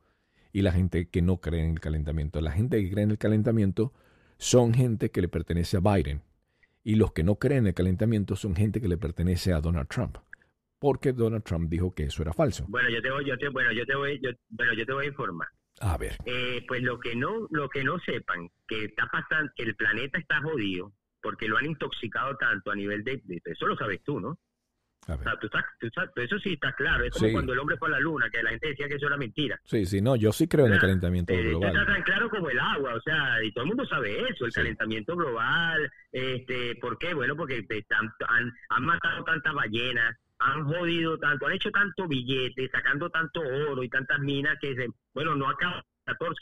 y la gente que no cree en el calentamiento. La gente que cree en el calentamiento son gente que le pertenece a Biden y los que no creen en el calentamiento son gente que le pertenece a Donald Trump. Porque Donald Trump dijo que eso era falso. Bueno, yo te voy, yo te, bueno, yo te voy, yo, bueno, yo te voy a informar. A ver, Eh, pues lo que no, lo que no sepan que está pasando, que el planeta está jodido porque lo han intoxicado tanto a nivel de, de- eso lo sabes tú, ¿no? a O ver. sea, tú estás- tú estás- eso sí está claro. Es como Sí. cuando el hombre fue a la luna, que la gente decía que eso era mentira. Sí, sí, no, yo sí creo en el calentamiento Eh, Esto está global. tan claro como el agua, o sea, y todo el mundo sabe eso, el Sí. calentamiento global, este, ¿por qué? Bueno, porque han matado tantas ballenas, han jodido tanto, han hecho tanto billete, sacando tanto oro y tantas minas que, se, bueno, no acaba 14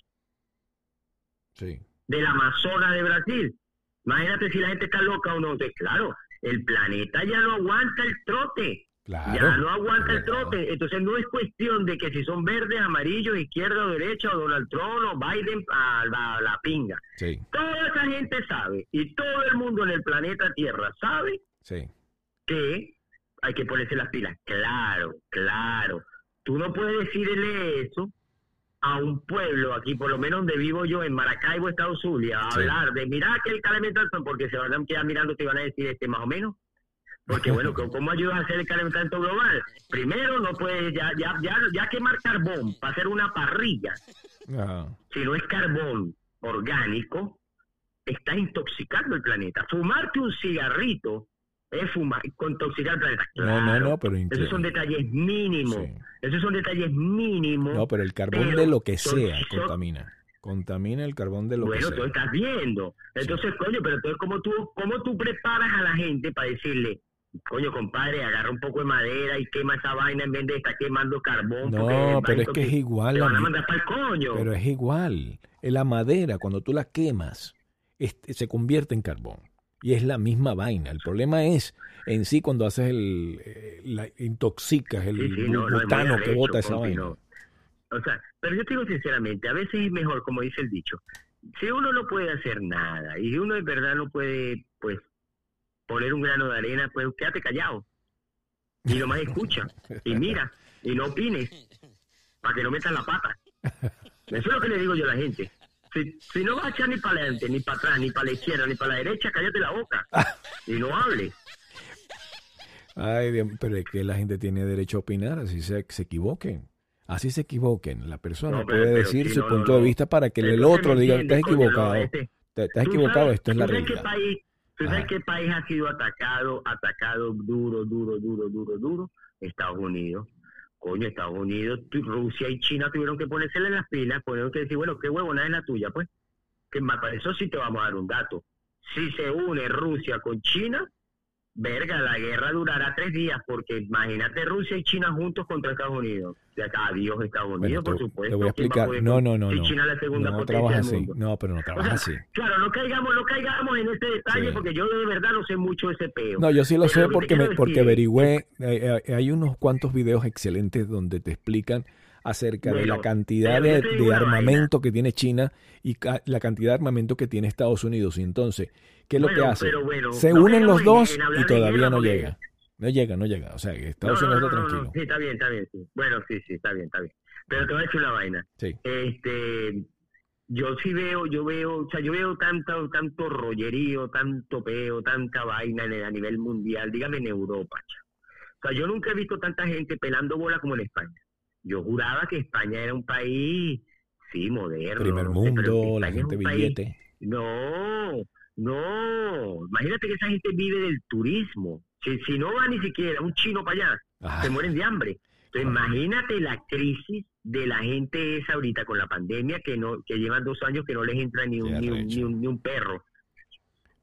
Sí, del Amazonas de Brasil. Imagínate si la gente está loca o no. Entonces, claro, el planeta ya no aguanta el trote. claro. Ya no aguanta el trote. Entonces no es cuestión de que si son verdes, amarillos, izquierda o derecha, o Donald Trump o Biden a la, la pinga. Sí, Toda esa gente sabe, y todo el mundo en el planeta Tierra sabe sí. que hay que ponerse las pilas. Claro, claro. Tú no puedes decirle eso a un pueblo aquí, por lo menos donde vivo yo, en Maracaibo, Estados Unidos, a Sí. hablar de, mira que el calentamiento, porque se van a quedar mirando y van a decir este más o menos. Porque bueno, ¿cómo- ¿cómo ayudas a hacer el calentamiento global? Primero, no puedes ya, ya, ya, ya quemar carbón para hacer una parrilla, si no es carbón orgánico, está intoxicando el planeta. Fumarte un cigarrito es fumar, intoxicar el planeta. no, no, Claro. no, pero Esos son detalles mínimos. Sí. Esos son detalles mínimos. No, pero el carbón pero de lo que sea son- contamina. Contamina el carbón de lo bueno, que tú sea. estás viendo. Entonces, coño, pero entonces, ¿cómo tú, ¿cómo tú preparas a la gente para decirle, coño, compadre, agarra un poco de madera y quema esa vaina en vez de estar quemando carbón? No, pero es que es igual. Te van a mandar para el coño. Pero es igual. La madera, cuando tú la quemas, este, se convierte en carbón. Y es la misma vaina. El problema es en sí cuando haces el... eh, la, intoxicas el Sí, no, no, que bota esa vaina. O sea, pero yo te digo sinceramente, a veces es mejor, como dice el dicho, si uno no puede hacer nada y uno de verdad no puede, pues, poner un grano de arena, pues quédate callado. Y nomás escucha, y mira, y no opines, para que no metas la pata. Eso es lo que le digo yo a la gente. Si, si no vas a echar ni para adelante, ni para atrás, ni para la izquierda, ni para la derecha, cállate la boca y no hables. Ay, pero es que la gente tiene derecho a opinar, así se, se equivoquen. Así se equivoquen. La persona No, pero- puede decir su no, punto no, de vista para que el otro ¿me diga, estás equivocado. este- Te- Estás ¿Tú equivocado, esto es la realidad. país, ¿Tú sabes Ajá. qué país ha sido atacado, atacado duro, duro, duro, duro, duro? Estados Unidos. Coño, Estados Unidos, Rusia y China tuvieron que ponérsele las pilas, tuvieron que decir, bueno, qué huevona es la tuya, pues. Que para eso sí te vamos a dar un dato. Si se une Rusia con China, verga, la guerra durará tres días, porque imagínate Rusia y China juntos contra Estados Unidos. Sea, adiós Estados Bueno, Unidos, te, por te supuesto. voy a ¿Quién va explicar. No, no, no, si no. China la segunda No potencia trabaja del así. mundo. No, pero no O trabaja sea, así. Claro, no caigamos, no caigamos en ese detalle, Sí. porque yo de verdad no sé mucho de ese peo. No, yo sí lo Pero sé te porque, me, porque averigüé. eh, eh, hay unos cuantos videos excelentes donde te explican acerca de la cantidad de, de armamento que tiene China y la cantidad de armamento que tiene Estados Unidos. Y entonces, ¿qué es lo Bueno, que hace? bueno, Se no unen los dos y todavía no llega. No llega, no llega. O sea, que Estados No, no, Unidos está tranquilo. Sí, está bien, está bien. Sí. Bueno, sí, sí, está bien, está bien. Pero te voy a decir una vaina. Sí. Este, yo sí veo, yo veo, o sea, yo veo tanto, tanto rollerío, tanto peo, tanta vaina en el- a nivel mundial, dígame en Europa, cha. O sea, yo nunca he visto tanta gente pelando bola como en España. Yo juraba que España era un país, sí, moderno. Primer mundo, la gente país- billete. no, no. Imagínate que esa gente vive del turismo. Si, si no va ni siquiera un chino para allá, se mueren de hambre. Entonces, Ah. imagínate la crisis de la gente esa ahorita con la pandemia que no que llevan dos años que no les entra ni un, ni un, ni un, ni un perro.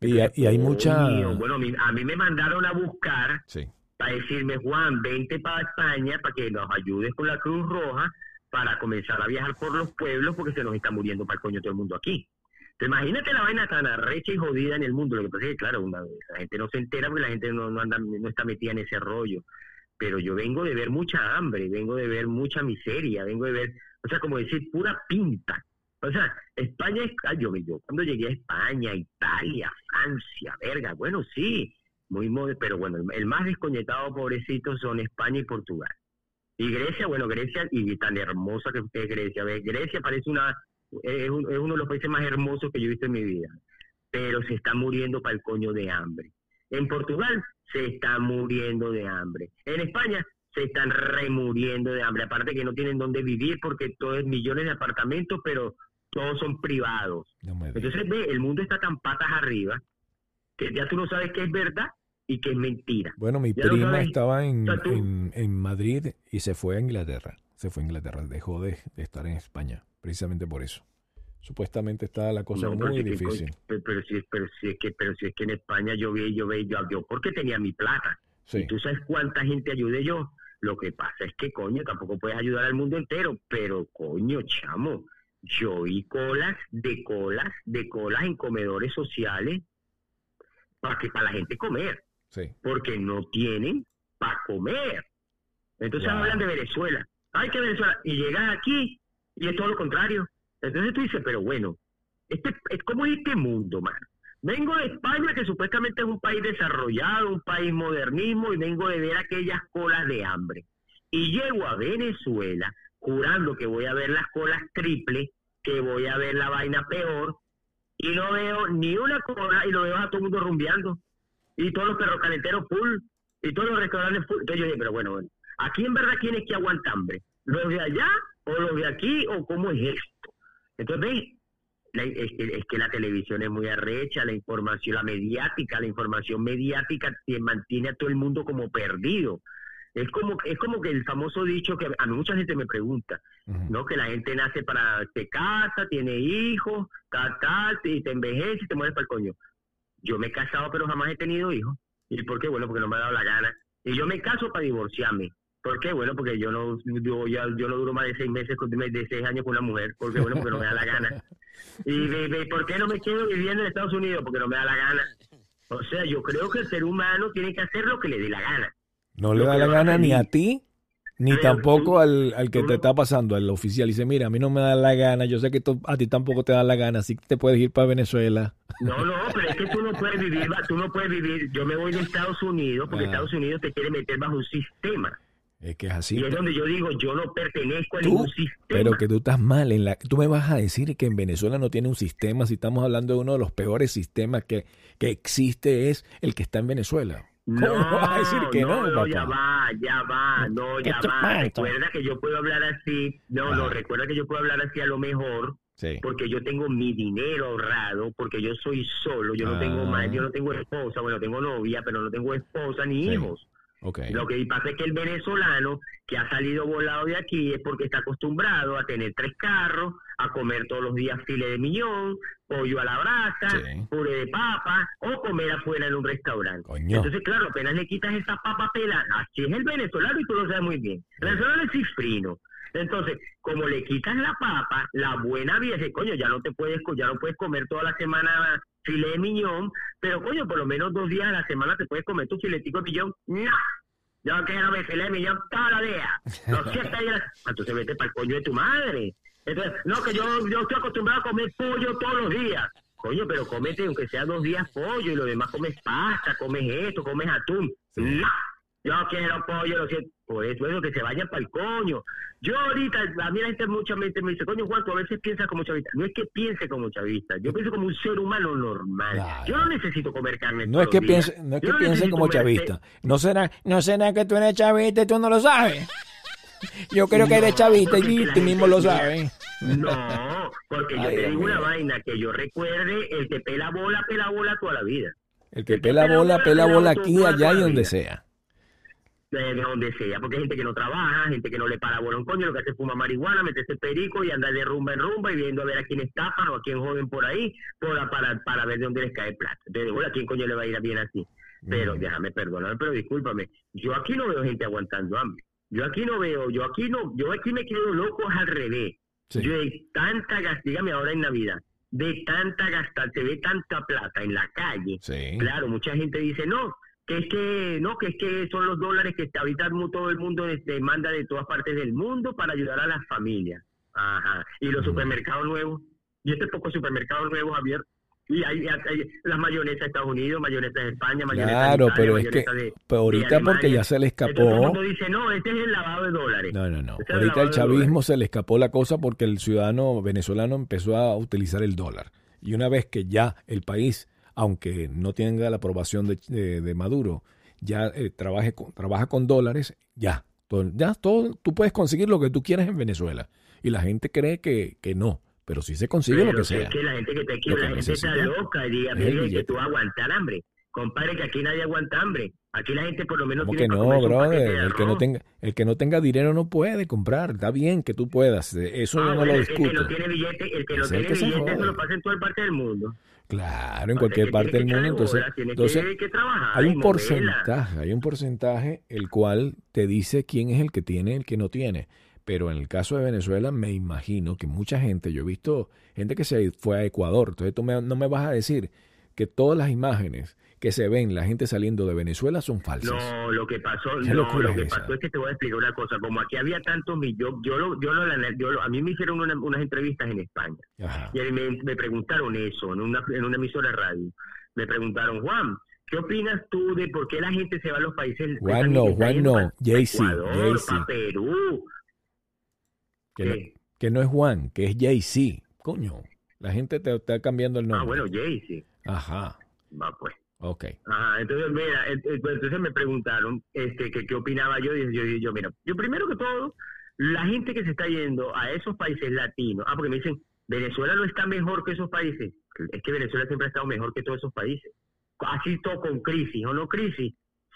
Y, hay- y hay mucha. Bueno, a mí, a mí me mandaron a buscar Sí. Para decirme, Juan, vente para España para que nos ayudes con la Cruz Roja para comenzar a viajar por los pueblos porque se nos está muriendo para el coño todo el mundo aquí. Entonces, imagínate la vaina tan arrecha y jodida en el mundo. Lo que pasa es que, claro, una- la gente no se entera porque la gente no, no, anda, no está metida en ese rollo. Pero yo vengo de ver mucha hambre, vengo de ver mucha miseria, vengo de ver, o sea, como decir, pura pinta. O sea, España es, yo cuando llegué a España, Italia, Francia, verga, bueno, sí, muy mode- pero bueno, el, más desconectado, pobrecito, son España y Portugal. Y Grecia, bueno, Grecia, y tan hermosa que es Grecia. Grecia parece una, es, un- es uno de los países más hermosos que yo he visto en mi vida. Pero se está muriendo para el coño de hambre. En Portugal se está muriendo de hambre. En España se están remuriendo de hambre. Aparte que no tienen dónde vivir porque todo es millones de apartamentos, pero todos son privados. No. Entonces, ve, el mundo está tan patas arriba que ya tú no sabes qué es verdad y qué es mentira. Bueno, mi prima estaba en, en, en Madrid y se fue a Inglaterra. Se fue a Inglaterra, dejó de, de estar en España, precisamente por eso. Supuestamente está la cosa No, muy que- difícil. pero, pero si, pero, si es que, pero si es que en España yo vi, yo vi, yo, yo porque tenía mi plata. Sí, ¿Y tú sabes cuánta gente ayudé yo? Lo que pasa es que, coño, tampoco puedes ayudar al mundo entero, pero, coño, chamo, yo vi colas de colas, de colas en comedores sociales para que para la gente comer, sí. porque no tienen para comer. Entonces Wow. hablan de Venezuela. Ay, que Venezuela. Y llegas aquí y es todo lo contrario. Entonces tú dices, pero bueno, este, es como este mundo, mano. Vengo de España, que supuestamente es un país desarrollado, un país modernismo, y vengo de ver aquellas colas de hambre. Y llego a Venezuela jurando que voy a ver las colas triple, que voy a ver la vaina peor, y no veo ni una cola y lo veo a todo el mundo rumbeando. Y todos los perros calenteros full, y todos los restaurantes full. Entonces yo dije, pero bueno, bueno, aquí en verdad, ¿quién es que aguanta hambre? ¿Los de allá o los de aquí o cómo es esto? Entonces, es, que, es que la televisión es muy arrecha, la información, la mediática, la información mediática te mantiene a todo el mundo como perdido. Es como, es como que el famoso dicho que a mí mucha gente me pregunta. ¿no? Que la gente nace para, se casa, tiene hijos, tal, tal, y te envejece y te mueres para el coño. Yo me he casado, pero jamás he tenido hijos. ¿Y por qué? Bueno, porque no me ha dado la gana. Y yo me caso para divorciarme. ¿Por qué? Bueno, porque yo no, yo, ya, yo no duro más de seis meses, con- de seis años con una mujer. Porque bueno, porque no me da la gana. ¿Y de- de por qué no me quedo viviendo en Estados Unidos? Porque no me da la gana. O sea, yo creo que el ser humano tiene que hacer lo que le dé la gana. No le da la gana ni a ti, ni tampoco al, al que te está pasando, al oficial. Dice, mira, a mí no me da la gana, yo sé que tú- a ti tampoco te da la gana, así que te puedes ir para Venezuela. No, no, pero es que tú no puedes vivir, tú no puedes vivir. Yo me voy de Estados Unidos porque Ah. Estados Unidos te quiere meter bajo un sistema. Es que es así. Y es donde yo digo, yo no pertenezco a Tú, ningún sistema. pero que tú estás mal. En la, tú me vas a decir que en Venezuela no tiene un sistema, si estamos hablando de uno de los peores sistemas que, que existe, es el que está en Venezuela. ¿Cómo No, vas a decir que no, ya va, ya va, no, ya va. Recuerda que yo puedo hablar así, no, no, Ah. recuerda que yo puedo hablar así a lo mejor Sí. porque yo tengo mi dinero ahorrado, porque yo soy solo, yo no Ah. tengo más, yo no tengo esposa, bueno, tengo novia, pero no tengo esposa ni Sí. hijos. Lo que pasa es que el venezolano que ha salido volado de aquí es porque está acostumbrado a tener tres carros, a comer todos los días file de millón, pollo a la brasa, Sí. puré de papa o comer afuera en un restaurante. Coño. Entonces, claro, apenas le quitas esa papa pelada, así es el venezolano y tú lo sabes muy bien. El venezolano es cifrino. Entonces, como le quitas la papa, la buena vida dice, coño, ya no te puedes, ya no puedes comer toda la semana filé de millón, pero coño, por lo menos dos días a la semana te puedes comer tu filetico de millón. No, yo quiero mi filé de millón todos los días. Los siete días. Entonces vete para el coño de tu madre. Entonces, no, que yo, yo estoy acostumbrado a comer pollo todos los días. Coño, pero comete aunque sea dos días pollo y lo demás comes pasta, comes esto, comes atún. No, yo quiero pollo, lo siento. Por eso es lo que se vayan para el coño. Yo ahorita, a mí la gente mucha mente me dice, coño Juan, tú a veces piensas como chavista. No es que piense como chavista, yo pienso como un ser humano normal. Claro. Yo no necesito comer carne No es que piense, no es que piense necesito como chavista. No será, no será que tú eres chavista y tú no lo sabes. Yo creo que eres chavista y tú mismo lo sabes. No, porque yo Ay, te digo una vaina, que yo recuerde, el que pela bola, pela bola toda la vida. El que el que pela pela bola, pela bola aquí, allá y donde sea. de donde sea, porque hay gente que no trabaja, gente que no le para bola a un coño, lo que hace es fuma marihuana, meterse perico y andar de rumba en rumba y viendo a ver a quién estafan o a quién joden por ahí para, para, para ver de dónde les cae plata. Entonces, bueno, ¿a quién coño le va a ir bien así? Pero Mm. déjame perdonarme, pero discúlpame, yo aquí no veo gente aguantando hambre. Yo aquí no veo, yo aquí no, yo aquí me quedo loco al revés. Sí. Yo de tanta gas, dígame ahora en Navidad, de tanta gastar, se ve tanta plata en la calle, Sí. Claro, mucha gente dice, no, que es que, no, que es que son los dólares que ahorita mu- todo el mundo este, manda de todas partes del mundo para ayudar a las familias. Ajá. Y los supermercados nuevos, y este poco supermercados nuevos abiertos, y hay, las mayonesas de Estados Unidos, mayonesas de España, mayonesas Claro, de Italia, pero es que de- pero de ahorita porque ya se le Entonces escapó. mundo dice, no, este es el lavado de dólares. No, no, no. Ese es el Ahorita el chavismo se le escapó la cosa porque el ciudadano venezolano empezó a utilizar el dólar. Y una vez que ya el país, aunque no tenga la aprobación de, de- de Maduro, ya eh, trabaje con, trabaja con dólares, ya. Todo, ya todo, tú puedes conseguir lo que tú quieras en Venezuela. Y la gente cree que, que no, pero sí se consigue lo que es sea. que la gente que Lo que la gente está loca, y diga, es mire, que tú vas a aguantar hambre. Compadre, que aquí nadie aguanta hambre. Aquí la gente por lo menos ¿Cómo tiene que no, brother? El que no tenga, el que no tenga dinero no puede comprar. Está bien que tú puedas. eh, Eso Ah, yo no bueno, lo el que no discuto. tiene billete, el que no es tiene billete, eso lo pasa en toda parte del mundo. Claro, en O cualquier parte del mundo. Entonces, bola, tiene entonces que, que trabajar hay un porcentaje, hay un porcentaje el cual te dice quién es el que tiene y el que no tiene. Pero en el caso de Venezuela, me imagino que mucha gente, yo he visto gente que se fue a Ecuador, entonces tú me- no me vas a decir que todas las imágenes que se ven, la gente saliendo de Venezuela son falsas. No, lo que pasó, ¿Qué no, lo que esa? pasó es que te voy a explicar una cosa. Como aquí había tantos yo, yo, lo, yo, lo, yo lo- a mí me hicieron una- unas entrevistas en España. Ajá. Y me, me preguntaron eso en una, en una emisora de radio. Me preguntaron, Juan, ¿qué opinas tú de por qué la gente se va a los países? Juan no, Juan no, pa' Perú. Que, no, que no es Juan, que es Jay-Z. Coño, la gente te está cambiando el Ah, nombre. bueno, Jay-Z. Ajá, Va, pues. ok. Ajá, entonces, mira, pues, entonces me preguntaron este, que qué opinaba yo. Y yo, yo, mira, yo primero que todo, la gente que se está yendo a esos países latinos, ah, porque me dicen, Venezuela no está mejor que esos países. Es que Venezuela siempre ha estado mejor que todos esos países. Así todo con crisis o no crisis,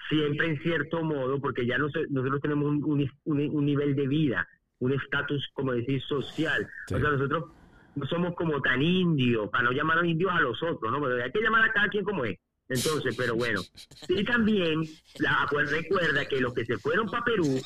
siempre en cierto modo, porque ya no se- nosotros tenemos un- un- un nivel de vida, un estatus, como decir, social. Sí. O sea, nosotros no somos como tan indios, para no llamar a indios a los otros, ¿no? Pero hay que llamar a cada quien como es. Entonces, pero bueno. Y también, la, acuer- recuerda que los que se fueron para Perú,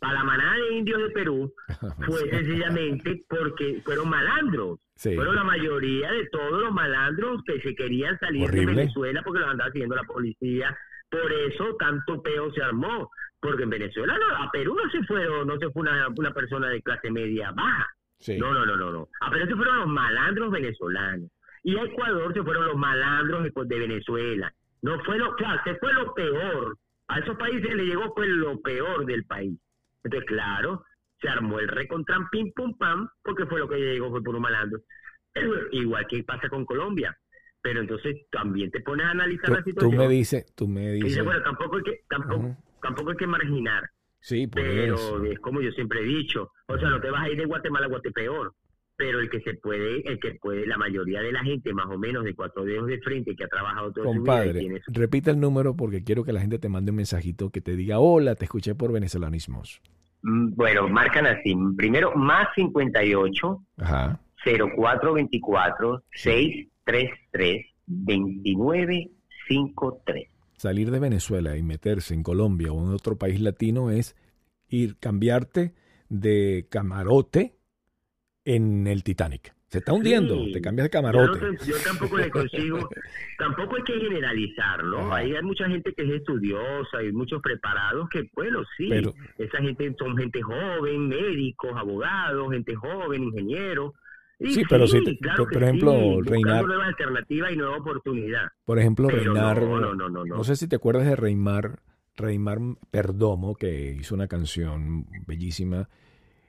para la manada de indios de Perú, fue sencillamente porque fueron malandros. Sí. Fueron la mayoría de todos los malandros que se querían salir Horrible. de Venezuela porque los andaba siguiendo la policía. Por eso tanto peo se armó. Porque en Venezuela, no, a Perú no se fueron, no se fue una, una persona de clase media baja. Sí. No, no, no, no, no. A Perú se fueron los malandros venezolanos. Y a Ecuador se fueron los malandros de, Venezuela. No fue lo, claro, se fue lo peor. A esos países le llegó fue lo peor del país. Entonces, claro, se armó el recontran pim pum pam, porque fue lo que llegó fue por un malandro. Igual que pasa con Colombia. Pero entonces también te pones a analizar Tú, la tú situación. me dices, tú me y dices, bueno, tampoco hay que, tampoco. Tampoco hay que marginar. Sí, por Pero eso. es como yo siempre he dicho, o sea, no te vas a ir de Guatemala a Guatepeor, pero el que se puede, el que puede, la mayoría de la gente más o menos de cuatro dedos de frente que ha trabajado todo su vida y Compadre, su- repita el número porque quiero que la gente te mande un mensajito que te diga, hola, te escuché por venezolanismos. Mm, Bueno, marcan así. Primero, más 58 Ajá. 0424 633 2953. Salir de Venezuela y meterse en Colombia o en otro país latino es ir, cambiarte de camarote en el Titanic. Se está hundiendo, Sí. te cambias de Yo, no camarote. te- yo tampoco le consigo, tampoco hay que generalizar, ¿no? Ahí hay mucha gente que es estudiosa y muchos preparados que, bueno, sí, Pero- esa gente son gente joven, médicos, abogados, gente joven, ingenieros. Sí, pero sí, claro por ejemplo, sí, Reinar- nuevas alternativas y nueva oportunidad. Por ejemplo, Pero Reinar, no, no, no, no, no. no sé si te acuerdas de Reymar, Reymar Perdomo, que hizo una canción bellísima.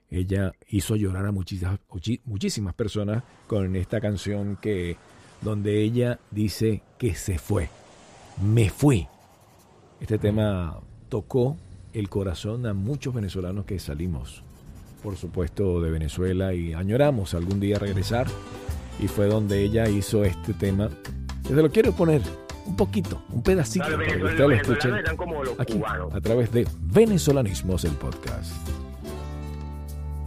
Ella hizo llorar a muchísimas, muchísimas personas con esta canción que donde ella dice que se fue. Me fui. Este tema tocó el corazón a muchos venezolanos que salimos, por supuesto, de Venezuela y añoramos algún día regresar. Y fue donde ella hizo este tema. Yo te lo quiero poner un poquito, un pedacito, Claro, para que ustedes lo escuchen aquí, cubanos. a través de Venezolanismos, el podcast.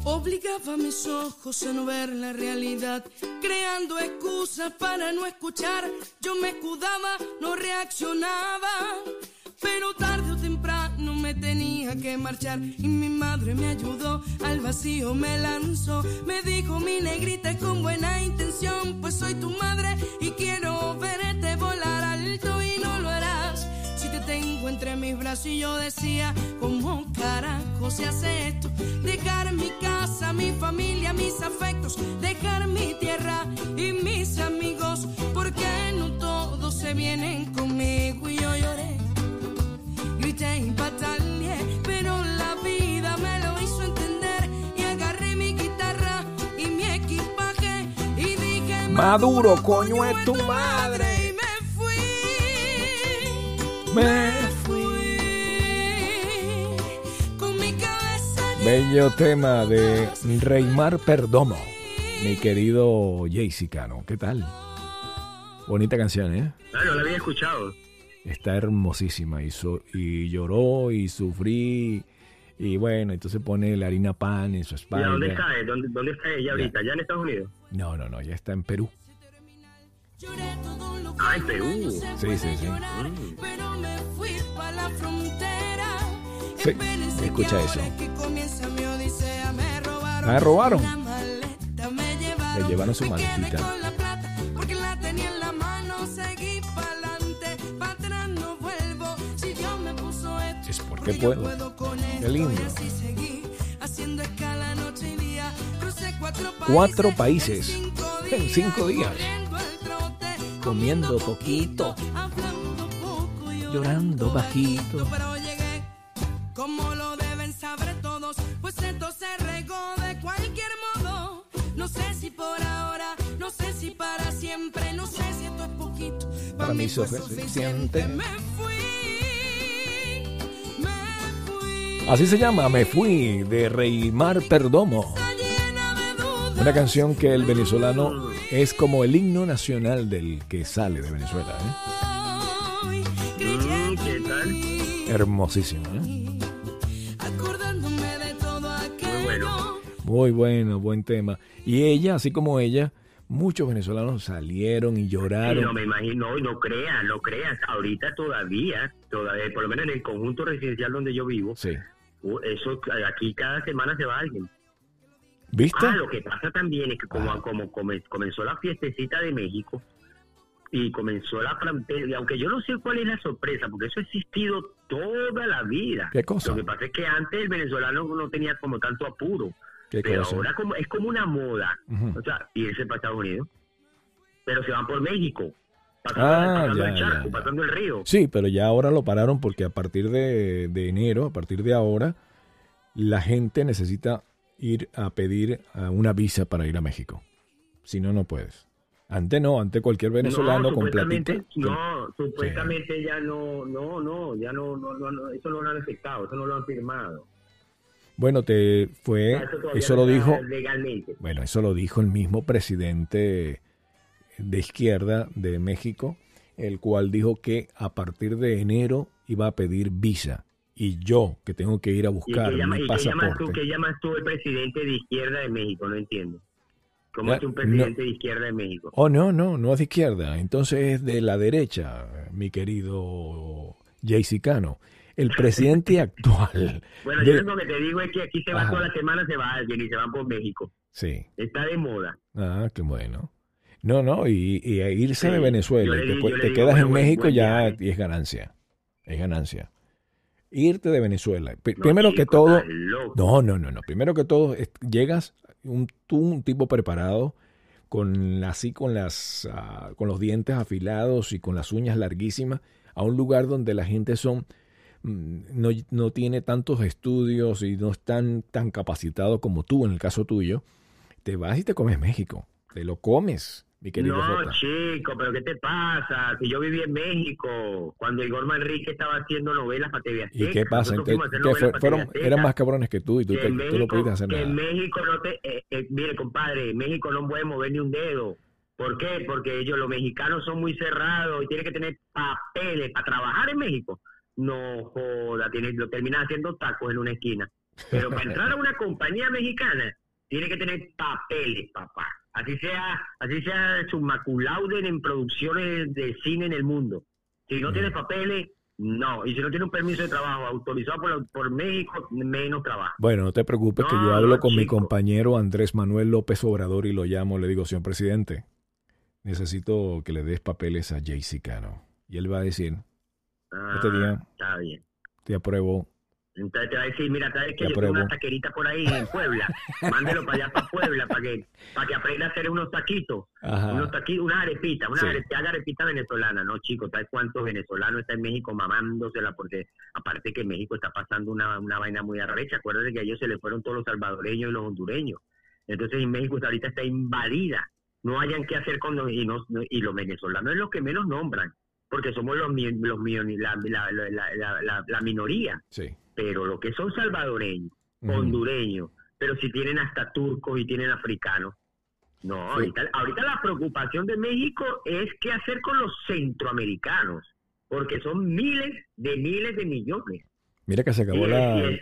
Obligaba mis ojos a no ver la realidad, creando excusas para no escuchar. Yo me escudaba, no reaccionaba, pero tarde o temprano me tenía que marchar. Y mi madre me ayudó, al vacío me lanzó. Me dijo mi negrita con buena intención, pues soy tu madre y quiero verte volar alto y no lo harás. Si te tengo entre mis brazos y yo decía, ¿cómo carajo se hace esto? Dejar mi casa, mi familia, mis afectos, dejar mi tierra y mis amigos, porque no todos se vienen conmigo y yo lloré. Grité y pataleé, pero la vida me lo hizo entender y agarré mi guitarra y mi equipaje y dije, Maduro, coño, es tu madre. y me fui. Me fui con mi cabeza Bello tema de Reymar Perdomo, mi querido Jaycee Cano. ¿Qué tal? Bonita canción, ¿eh? No la había escuchado. Está hermosísima y, so- y lloró y sufrí y bueno, entonces pone la harina pan en su ¿Y espalda. dónde está? ¿Dónde, ¿Dónde está ella ahorita? ¿Ya en Estados Unidos? No, no, no, ya está en Perú. Ah, en Perú. Sí, sí, sí. llorar, Pero me fui pa' la frontera. Sí, escucha eso. robaron. Ah, ¿Me robaron? La. Le llevaron su maletita. Noche y día. Crucé cuatro países. En cinco días. Comiendo poquito, llorando bajito. Pero llegué como lo deben saber todos, pues esto se regó de cualquier modo. No sé si por ahora, no sé si para siempre, no sé si esto es poquito. Para mí fue suficiente. Me fui, Así se llama, Me Fui, de Reymar Perdomo. Una canción que el venezolano es como el himno nacional del que sale de Venezuela. ¿eh? Mm, ¿Qué tal? Hermosísimo. ¿eh? Muy bueno. Muy bueno, buen tema. Y ella, así como ella, muchos venezolanos salieron y Sí, lloraron. no me imagino, no creas, no creas. Ahorita todavía, todavía, por lo menos en el conjunto residencial donde yo vivo, Sí. Uh, eso aquí cada semana se va alguien. ¿Viste? Ah, lo que pasa también es que como, Ah. como come- comenzó la fiestecita de México y comenzó la frontera, y aunque yo no sé cuál es la sorpresa, porque eso ha existido toda la vida. ¿Qué cosa? Lo que pasa es que antes el venezolano no tenía como tanto apuro, ¿Qué pero cosa? ahora como es como una moda, Ujú. o sea, irse para Estados Unidos, pero se van por México, pasando, Ah, pasando ya, el charco, ya, ya. pasando el río. Sí, pero ya ahora lo pararon porque a partir de, de enero, a partir de ahora, la gente necesita ir a pedir una visa para ir a México. Si no, no puedes. Antes no, antes cualquier venezolano no, con platita. no, supuestamente ya no, no, no, ya no, no, no, eso no lo han aceptado, eso no lo han firmado. Bueno, te fue, Eso eso lo dijo, legalmente. bueno, eso lo dijo el mismo presidente de izquierda de México, el cual dijo que a partir de enero iba a pedir visa. Y yo, que tengo que ir a ¿Y buscar qué, llama- mi y qué llamas tú, pasaporte. qué llamas tú el presidente de izquierda de México? No entiendo. ¿Cómo es un presidente de izquierda de México? Oh, no, no, no es de izquierda. Entonces es de la derecha, mi querido Jaycee Cano. El presidente actual. Bueno, de- yo lo que te digo es que aquí se va Ajá. toda la semana, se va alguien y se van por México. Sí. Está de moda. Ah, qué bueno. No, no, y, irse Sí, de Venezuela le y te, te quedas en México buen ya es ganancia. Es ganancia. Irte de Venezuela. P- No, Primero que todo, no, no, no, no. Primero que todo, es- llegas un, tú, un tipo preparado, con así con las ah, con los dientes afilados y con las uñas larguísimas, a un lugar donde la gente son mm, no, no tiene tantos estudios y no están tan capacitados como tú, en el caso tuyo, te vas y te comes México. Te lo comes, mi querido No, Jota. chico, pero ¿qué te pasa? Si yo viví en México, cuando Igor Manrique estaba haciendo novelas para TV ¿Y Azteca. qué pasa? Entonces, hacer ¿qué fue- fueron, Azteca. eran más cabrones que tú y tú, que te- tú no hacer que nada. en México no te... eh, eh, mire, compadre, en México no puede mover ni un dedo. ¿Por qué? Porque ellos, los mexicanos, son muy cerrados y tienen que tener papeles para trabajar en México. No joda, tiene, lo terminas haciendo tacos en una esquina. Pero para entrar a una compañía mexicana, tiene que tener papeles, papá. Así sea, así sea summa cum laude en producciones de cine en el mundo. Si no tienes papeles, no. Y si no tiene un permiso de trabajo autorizado por, México, menos trabajo. Bueno, no te preocupes que yo hablo con mi compañero Andrés Manuel López Obrador y lo llamo, le digo, señor presidente, necesito que le des papeles a Jaycee Cano. Y él va a decir, Este día- Ah, Está bien. te apruebo. Entonces te va a decir, mira, sabes que yo tengo una taquerita por ahí en Puebla. Mándelo para allá, para Puebla, para que, para que aprenda a hacer unos taquitos. Ajá. Unos taquitos, una arepita, una Sí. arepita, venezolana, ¿no, chicos? ¿Sabes cuántos venezolanos están en México mamándosela? Porque aparte que México está pasando una, una vaina muy arrecha. Acuérdate que a ellos se les fueron todos los salvadoreños y los hondureños. Entonces en México ahorita está invadida. No hayan qué hacer con los, y, no- y los venezolanos es los que menos nombran. Porque somos los, los la- la minoría Sí. Pero lo que son salvadoreños, hondureños, pero si tienen hasta turcos y tienen africanos. No, Sí. ahorita, ahorita la preocupación de México es qué hacer con los centroamericanos, porque son miles de miles de millones. Mira que se acabó Y- la... el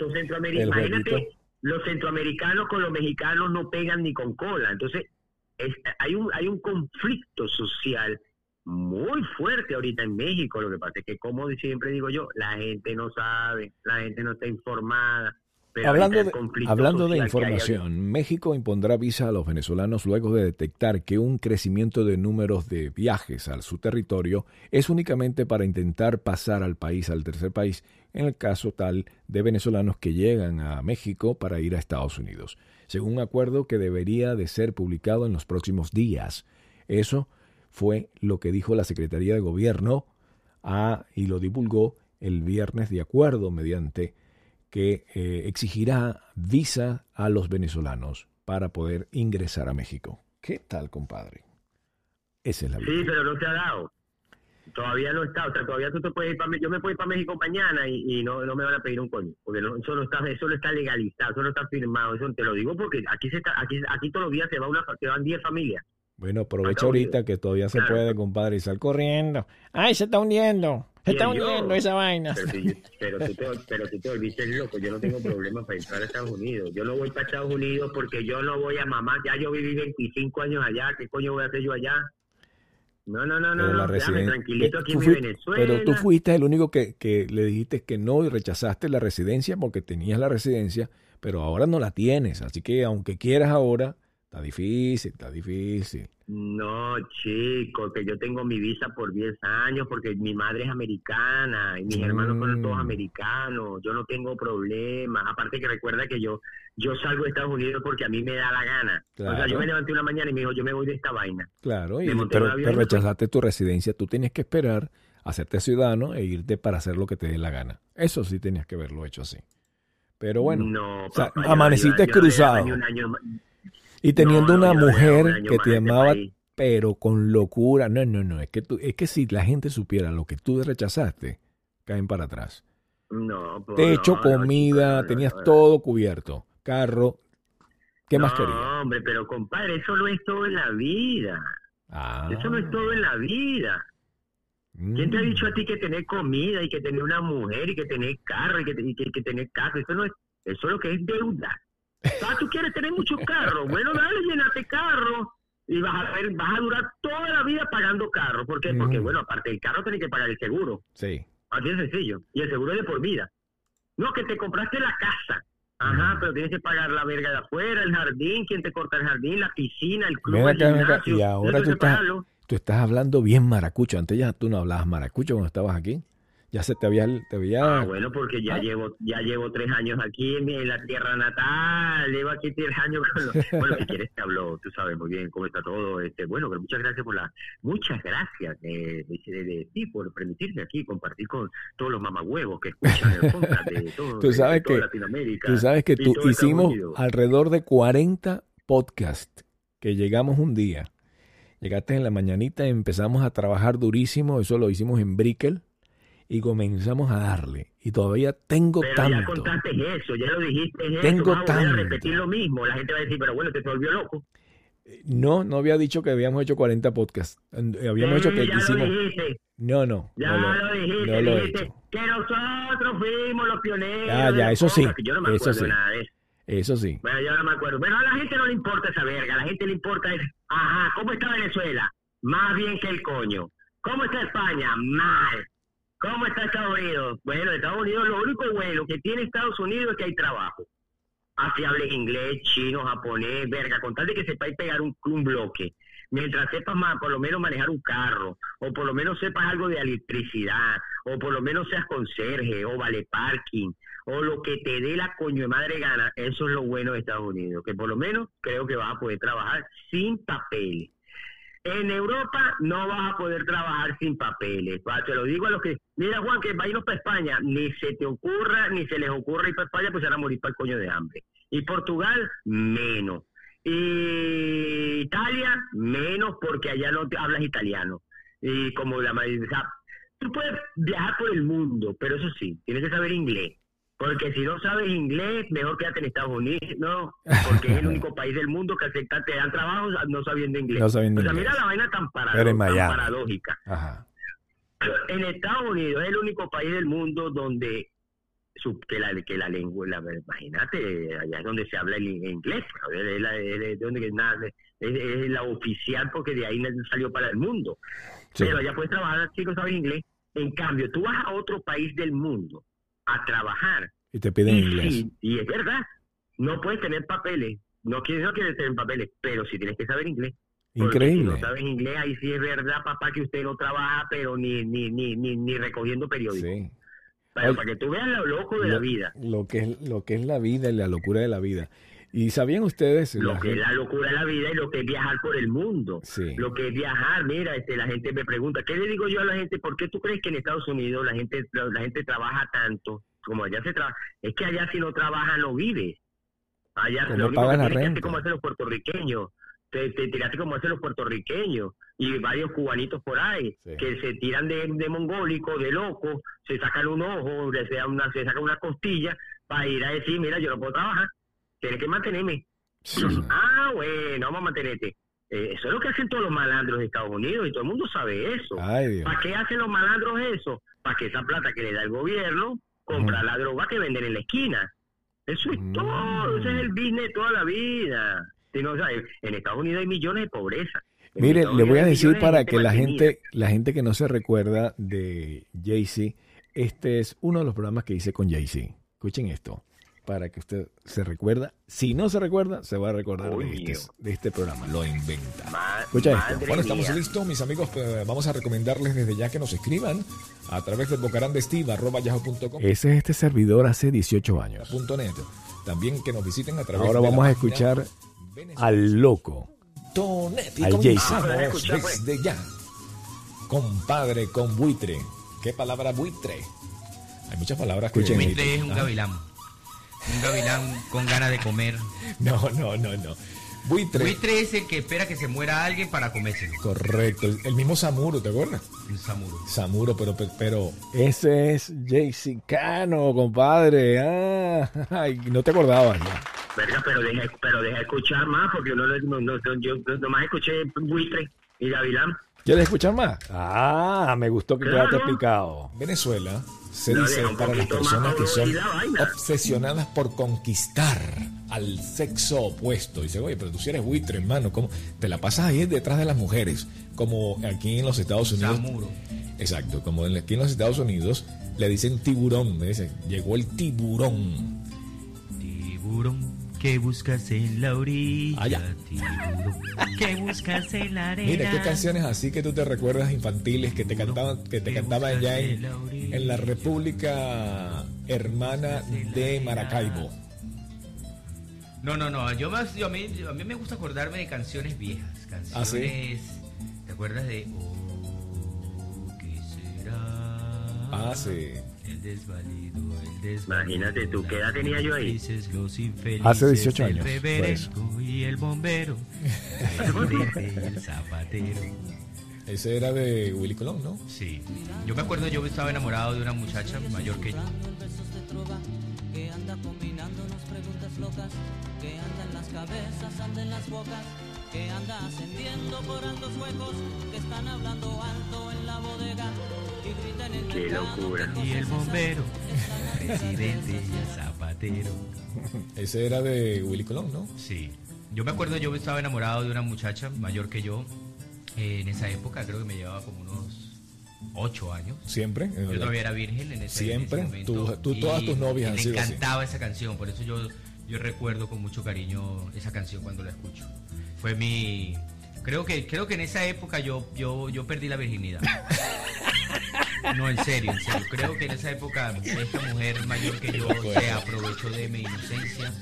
imagínate, los centroamericanos con los mexicanos no pegan ni con cola. Entonces, es- hay, un, hay un conflicto social muy fuerte ahorita en México. Lo que pasa es que, como siempre digo yo, la gente no sabe, la gente no está informada. Pero Hablando de, hablando de información, México impondrá visa a los venezolanos luego de detectar que un crecimiento de números de viajes a su territorio es únicamente para intentar pasar al país, al tercer país, en el caso tal de venezolanos que llegan a México para ir a Estados Unidos, según un acuerdo que debería de ser publicado en los próximos días. Eso fue lo que dijo la Secretaría de Gobierno ah, y lo divulgó el viernes de acuerdo mediante que eh, exigirá visa a los venezolanos para poder ingresar a México. ¿Qué tal, compadre? Esa es la Sí, vida. pero no se ha dado. Todavía no está, o sea, todavía tú te puedes ir para yo me puedo ir para México mañana y, y no, no me van a pedir un coño, porque no, eso no está eso no está legalizado, eso no está firmado, eso te lo digo porque aquí se está aquí aquí todos los días se va una se van 10 familias. Bueno, aprovecha ahorita que todavía se puede, compadre, y sal corriendo. ¡Ay, se está hundiendo! Se está hundiendo esa vaina. Pero, si pero, tú te, pero tú te volviste loco, yo no tengo problema para entrar a Estados Unidos. Yo no voy para Estados Unidos porque yo no voy a mamar, ya yo viví 25 años allá, ¿qué coño voy a hacer yo allá? No, no, no, no, no, residen- tranquilito eh, aquí en mi Venezuela. Pero tú fuiste el único que, que le dijiste que no y rechazaste la residencia porque tenías la residencia, pero ahora no la tienes. Así que aunque quieras ahora, está difícil, está difícil. No, chico, que yo tengo mi visa por 10 años porque mi madre es americana y mis hermanos son todos Mm. americanos. Yo no tengo problema. Aparte que recuerda que yo yo salgo de Estados Unidos porque a mí me da la gana. O sea, Claro. yo me levanté una mañana y me dijo, yo me voy de esta vaina. Claro, y, pero, pero rechazaste tu residencia. Tú tenías que esperar hacerte ciudadano e irte para hacer lo que te dé la gana. Eso sí tenías que haberlo hecho así. Pero bueno, no, o sea, papá, yo no amaneciste yo cruzado. Y teniendo No, no, una no mujer que te este amaba, pero con locura. No, no, no. Es que, tú, es que si la gente supiera lo que tú rechazaste, caen para atrás. No, pues, Techo, no, no, comida, no, tenías no, no. todo cubierto. Carro. ¿Qué más No, querías? hombre, pero compadre, eso no es todo en la vida. Ah. Eso no es todo en la vida. ¿Quién te ha dicho a ti que tener comida y que tener una mujer y que tener carro y que, y que, que tener casa? Eso no es, eso es lo que es deuda. Ah, tú quieres tener muchos carros. Bueno, dale, llenate carro y vas a ver, vas a durar toda la vida pagando carro. ¿Por qué? Porque, bueno, aparte del carro tienes que pagar el seguro. Sí. Así de sencillo. Y el seguro es de por vida. No, que te compraste la casa. Ajá, pero tienes que pagar la verga de afuera, el jardín, quién te corta el jardín, la piscina, el club, el acá, acá. gimnasio. Y ahora tú estás, tú estás hablando bien maracucho. Antes ya tú no hablabas maracucho cuando estabas aquí. Ya se te había... Te había... Ah, bueno, porque ya Ah. llevo ya llevo tres años aquí en, la tierra natal, llevo aquí tres años con los... Bueno, si quieres te hablo, tú sabes muy bien cómo está todo. este Bueno, pero muchas gracias por la... Muchas gracias de, de, de- de ti por permitirme aquí compartir con todos los mamagüevos que escuchan el podcast de todo, Tú sabes de toda que- Latinoamérica. Tú sabes que tú hicimos alrededor de 40 podcasts que llegamos un día. Llegaste en la mañanita, empezamos a trabajar durísimo, eso lo hicimos en Brickell y comenzamos a darle. Y todavía tengo Pero ya tanto. contaste eso, ya lo dijiste eso, Tengo a volver a tanto. repetir lo mismo. La gente va a decir, pero bueno, te volvió loco. No, no había dicho que habíamos hecho 40 podcasts. Eh, Habíamos Sí, hecho que ya hicimos. lo dijiste. No, no. Ya no lo, lo dijiste, no lo he dijiste hecho. que nosotros fuimos los pioneros. Ya, de ya, eso sí, Yo no me eso sí. nada de eso. Eso sí. Bueno, yo no me acuerdo. Bueno, a la gente no le importa esa verga. A la gente le importa es, ajá, ¿cómo está Venezuela? Más bien que el coño. ¿Cómo está España? Mal. ¿Cómo está Estados Unidos? Bueno, Estados Unidos lo único bueno que tiene Estados Unidos es que hay trabajo. Así hables inglés, chino, japonés, verga, con tal de que sepáis pegar un, un bloque. Mientras sepas más, por lo menos manejar un carro, o por lo menos sepas algo de electricidad, o por lo menos seas conserje, o vale parking, o lo que te dé la coño de madre gana, eso es lo bueno de Estados Unidos, que por lo menos creo que vas a poder trabajar sin papeles. En Europa no vas a poder trabajar sin papeles. Va, Te lo digo a los que, mira Juan, que va a para España, ni se te ocurra, ni se les ocurra ir para España, pues se van a morir para el coño de hambre. Y Portugal, menos. Y Italia, menos porque allá no te hablas italiano. Y como la mayoría, o tú puedes viajar por el mundo, pero eso sí, tienes que saber inglés. Porque si no sabes inglés, mejor quédate en Estados Unidos, ¿no? Porque es el único país del mundo que acepta, te dan trabajo no sabiendo inglés. No sabiendo o sea, inglés. mira la vaina tan, parado- tan paradójica. Ajá. En Estados Unidos es el único país del mundo donde su- que la que la lengua, la, imagínate, allá es donde se habla el in- inglés, es, la, es de donde que nada, es, es la oficial porque de ahí salió para el mundo. Sí. Pero allá puedes trabajar, chicos, sabes inglés. En cambio, tú vas a otro país del mundo a trabajar Y te piden y inglés. y es verdad, no puedes tener papeles, no quieres, no quieres tener papeles, pero sí tienes que saber inglés. Porque Increíble. Si no sabes inglés, ahí sí es verdad, papá, que usted no trabaja, pero ni ni ni ni, ni recogiendo periódicos. Sí. Oye, para que tú veas lo loco de la vida. Lo que, es, lo que es la vida y la locura de la vida. ¿Y sabían ustedes? Lo que es la locura de la vida y lo que es viajar por el mundo. Sí. Lo que es viajar, mira, este, la gente me pregunta, ¿qué le digo yo a la gente? ¿Por qué tú crees que en Estados Unidos la gente la gente trabaja tanto como allá se trabaja? Es que allá si no trabaja no vive. Allá lo no único pagan que la que hacer como hacen los puertorriqueños. Te, te tiraste como hacen los puertorriqueños y varios cubanitos por ahí Sí. que se tiran de, de mongólico, de loco, se sacan un ojo, le sea una, se sacan una costilla para ir a decir, mira, yo no puedo trabajar, tienes que mantenerme. Ah, bueno, vamos a mantenerte. Eh, eso es lo que hacen todos los malandros de Estados Unidos y todo el mundo sabe eso. Ay. ¿Para qué hacen los malandros eso? Para que esa plata que le da el gobierno compra la droga que venden en la esquina. Eso es Mm. todo, ese es el business toda la vida. Si no, o sea, en Estados Unidos hay millones de pobreza. En Mire, Estados le voy a decir de para que la mantenida. gente, la gente que no se recuerda de Jay-Z, este es uno de los programas que hice con Jay-Z. Escuchen esto, para que usted se recuerda. Si no se recuerda, se va a recordar de este, de este programa. Lo inventa. Ma- Escucha esto. Bueno, estamos mía. listos, mis amigos. pues, vamos a recomendarles desde ya que nos escriban a través del bocarandesteve.com. Ese es este servidor hace 18 años. .net. También que nos visiten a través Ahora de la vamos a escuchar Venezuela. al loco. Tonet. Y Al comenzamos Jason. Desde ya. Compadre con buitre. ¿Qué palabra buitre? Hay muchas palabras que... Escuchen. Buitre es un Ah, gavilán. Un gavilán con ganas de comer. No, no, no, no. Buitre. Buitre es el que espera que se muera alguien para comérselo. Correcto. El, el mismo Samuro, ¿te acuerdas? Un samuro. Samuro, pero, pero Ese es Jaycee Cano, compadre. Ah, ay, no te acordabas. ya. Verga, pero deja, pero deja escuchar más, porque uno no, no, no- yo nomás escuché buitre y gavilán. ¿Quieres escuchar más? Ah, me gustó que Claro. quedaste picado. Venezuela se dice para las personas que son obsesionadas por conquistar al sexo opuesto. Dice, oye, pero tú si eres buitre, hermano, ¿cómo? Te la pasas ahí detrás de las mujeres, como aquí en los Estados Unidos. Samuro. Exacto, como en- aquí en los Estados Unidos le dicen tiburón, me dicen, llegó el tiburón. Tiburón, ¿qué buscas en la orilla? Allá. Tiburón, ¿qué buscas en la arena? Mira, qué canciones así que tú te recuerdas infantiles que te cantaban, que te cantaban ya en, en la República Hermana de Maracaibo. No, no, no. Yo más, yo a, mí, yo- a mí me gusta acordarme de canciones viejas. Canciones. ¿Ah, sí? ¿Te acuerdas de Oh, ¿qué será? Ah, sí. El desvalido. Imagínate tú, ¿qué edad tenía yo ahí? Hace 18 el años, y el bombero. y el zapatero. Ese era de Willy Colón, ¿no? Sí. Yo me acuerdo, yo estaba enamorado de una muchacha mayor que yo. que anda combinándonos preguntas locas, que anda en las cabezas, anda en las bocas, que anda ascendiendo por altos huecos, que están hablando alto en la bodega Qué locura. Y el bombero, el presidente y el zapatero. Ese era de Willy Colón, ¿no? Sí. Yo me acuerdo, yo estaba enamorado de una muchacha mayor que yo. eh, en esa época creo que me llevaba como unos 8 años. Siempre. Yo todavía era virgen en ese, Siempre. en ese momento. Tú- tú- todas tus novias y han me sido así. encantaba esa canción, por eso yo, yo recuerdo con mucho cariño esa canción cuando la escucho. Fue mi... Creo que, creo que en esa época yo, yo, yo perdí la virginidad. No, en serio, en serio. Creo que en esa época esta mujer mayor que yo se aprovechó de mi inocencia,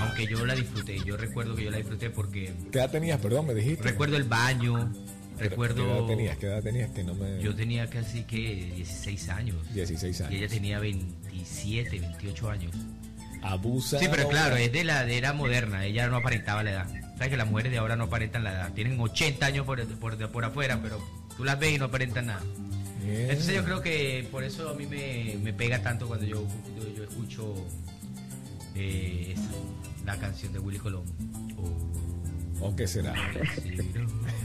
aunque yo la disfruté. Yo recuerdo que yo la disfruté porque ¿Qué edad tenías? Perdón, me dijiste. recuerdo el baño, recuerdo... ¿Qué edad tenías? ¿Qué edad tenías? Que no me... Yo tenía casi que 16 años. 16 Y años. ella tenía 27, 28 años. Abusa. Sí, pero claro, es de la de era moderna, ella no aparentaba la edad. Sabes que las mujeres de ahora no aparentan la edad, tienen 80 años por, por, por afuera, pero tú las ves y no aparentan nada. Bien. Entonces yo creo que por eso a mí me, me pega tanto cuando yo, yo, yo escucho eh, esa, la canción de Willy Colón. Oh, ¿O qué será?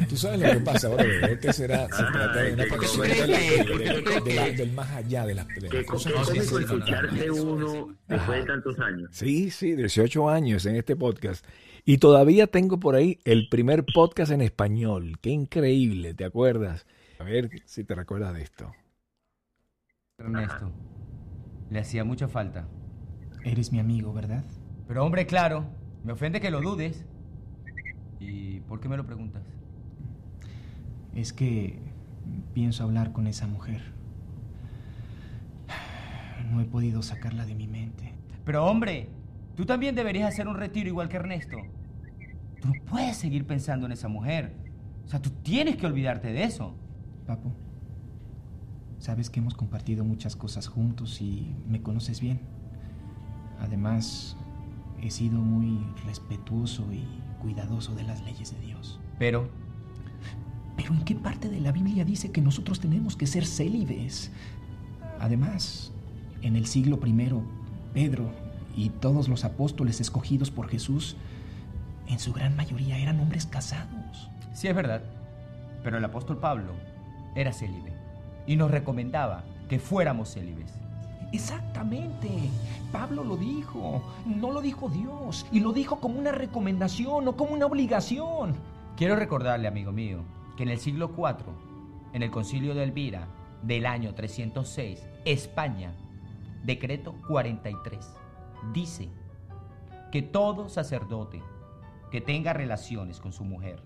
Tú sabes lo que pasa ahora, ¿o qué será? Se Ajá, trata de una ¿qué- canción de la- que- de- de- la- que- del más allá de las, de Qué, las cosas. sí, cómico sí, no, no, escucharse no. uno después de tantos años. Sí, sí, 18 años en este podcast. Y todavía tengo por ahí el primer podcast en español. Qué increíble, ¿te acuerdas? A ver si te recuerdas de esto. Ernesto, le hacía mucha falta. Eres mi amigo, ¿verdad? Pero hombre, claro, me ofende que lo dudes. ¿Y por qué me lo preguntas? Es que pienso hablar con esa mujer. No he podido sacarla de mi mente. Pero hombre, tú también deberías hacer un retiro igual que Ernesto. Tú no puedes seguir pensando en esa mujer. O sea, tú tienes que olvidarte de eso. Papo, sabes que hemos compartido muchas cosas juntos y me conoces bien. Además, he sido muy respetuoso y cuidadoso de las leyes de Dios. Pero, Pero ¿en qué parte de la Biblia dice que nosotros tenemos que ser célibes? Además, en el siglo I, Pedro y todos los apóstoles escogidos por Jesús, en su gran mayoría eran hombres casados. sí es verdad. Pero el apóstol Pablo era célibe. Y nos recomendaba que fuéramos célibes. Exactamente. Pablo lo dijo. No lo dijo Dios. Y lo dijo como una recomendación, no como una obligación. Quiero recordarle, amigo mío, que en el siglo IV, en el concilio de Elvira del año 306, España, decreto 43, dice que todo sacerdote que tenga relaciones con su mujer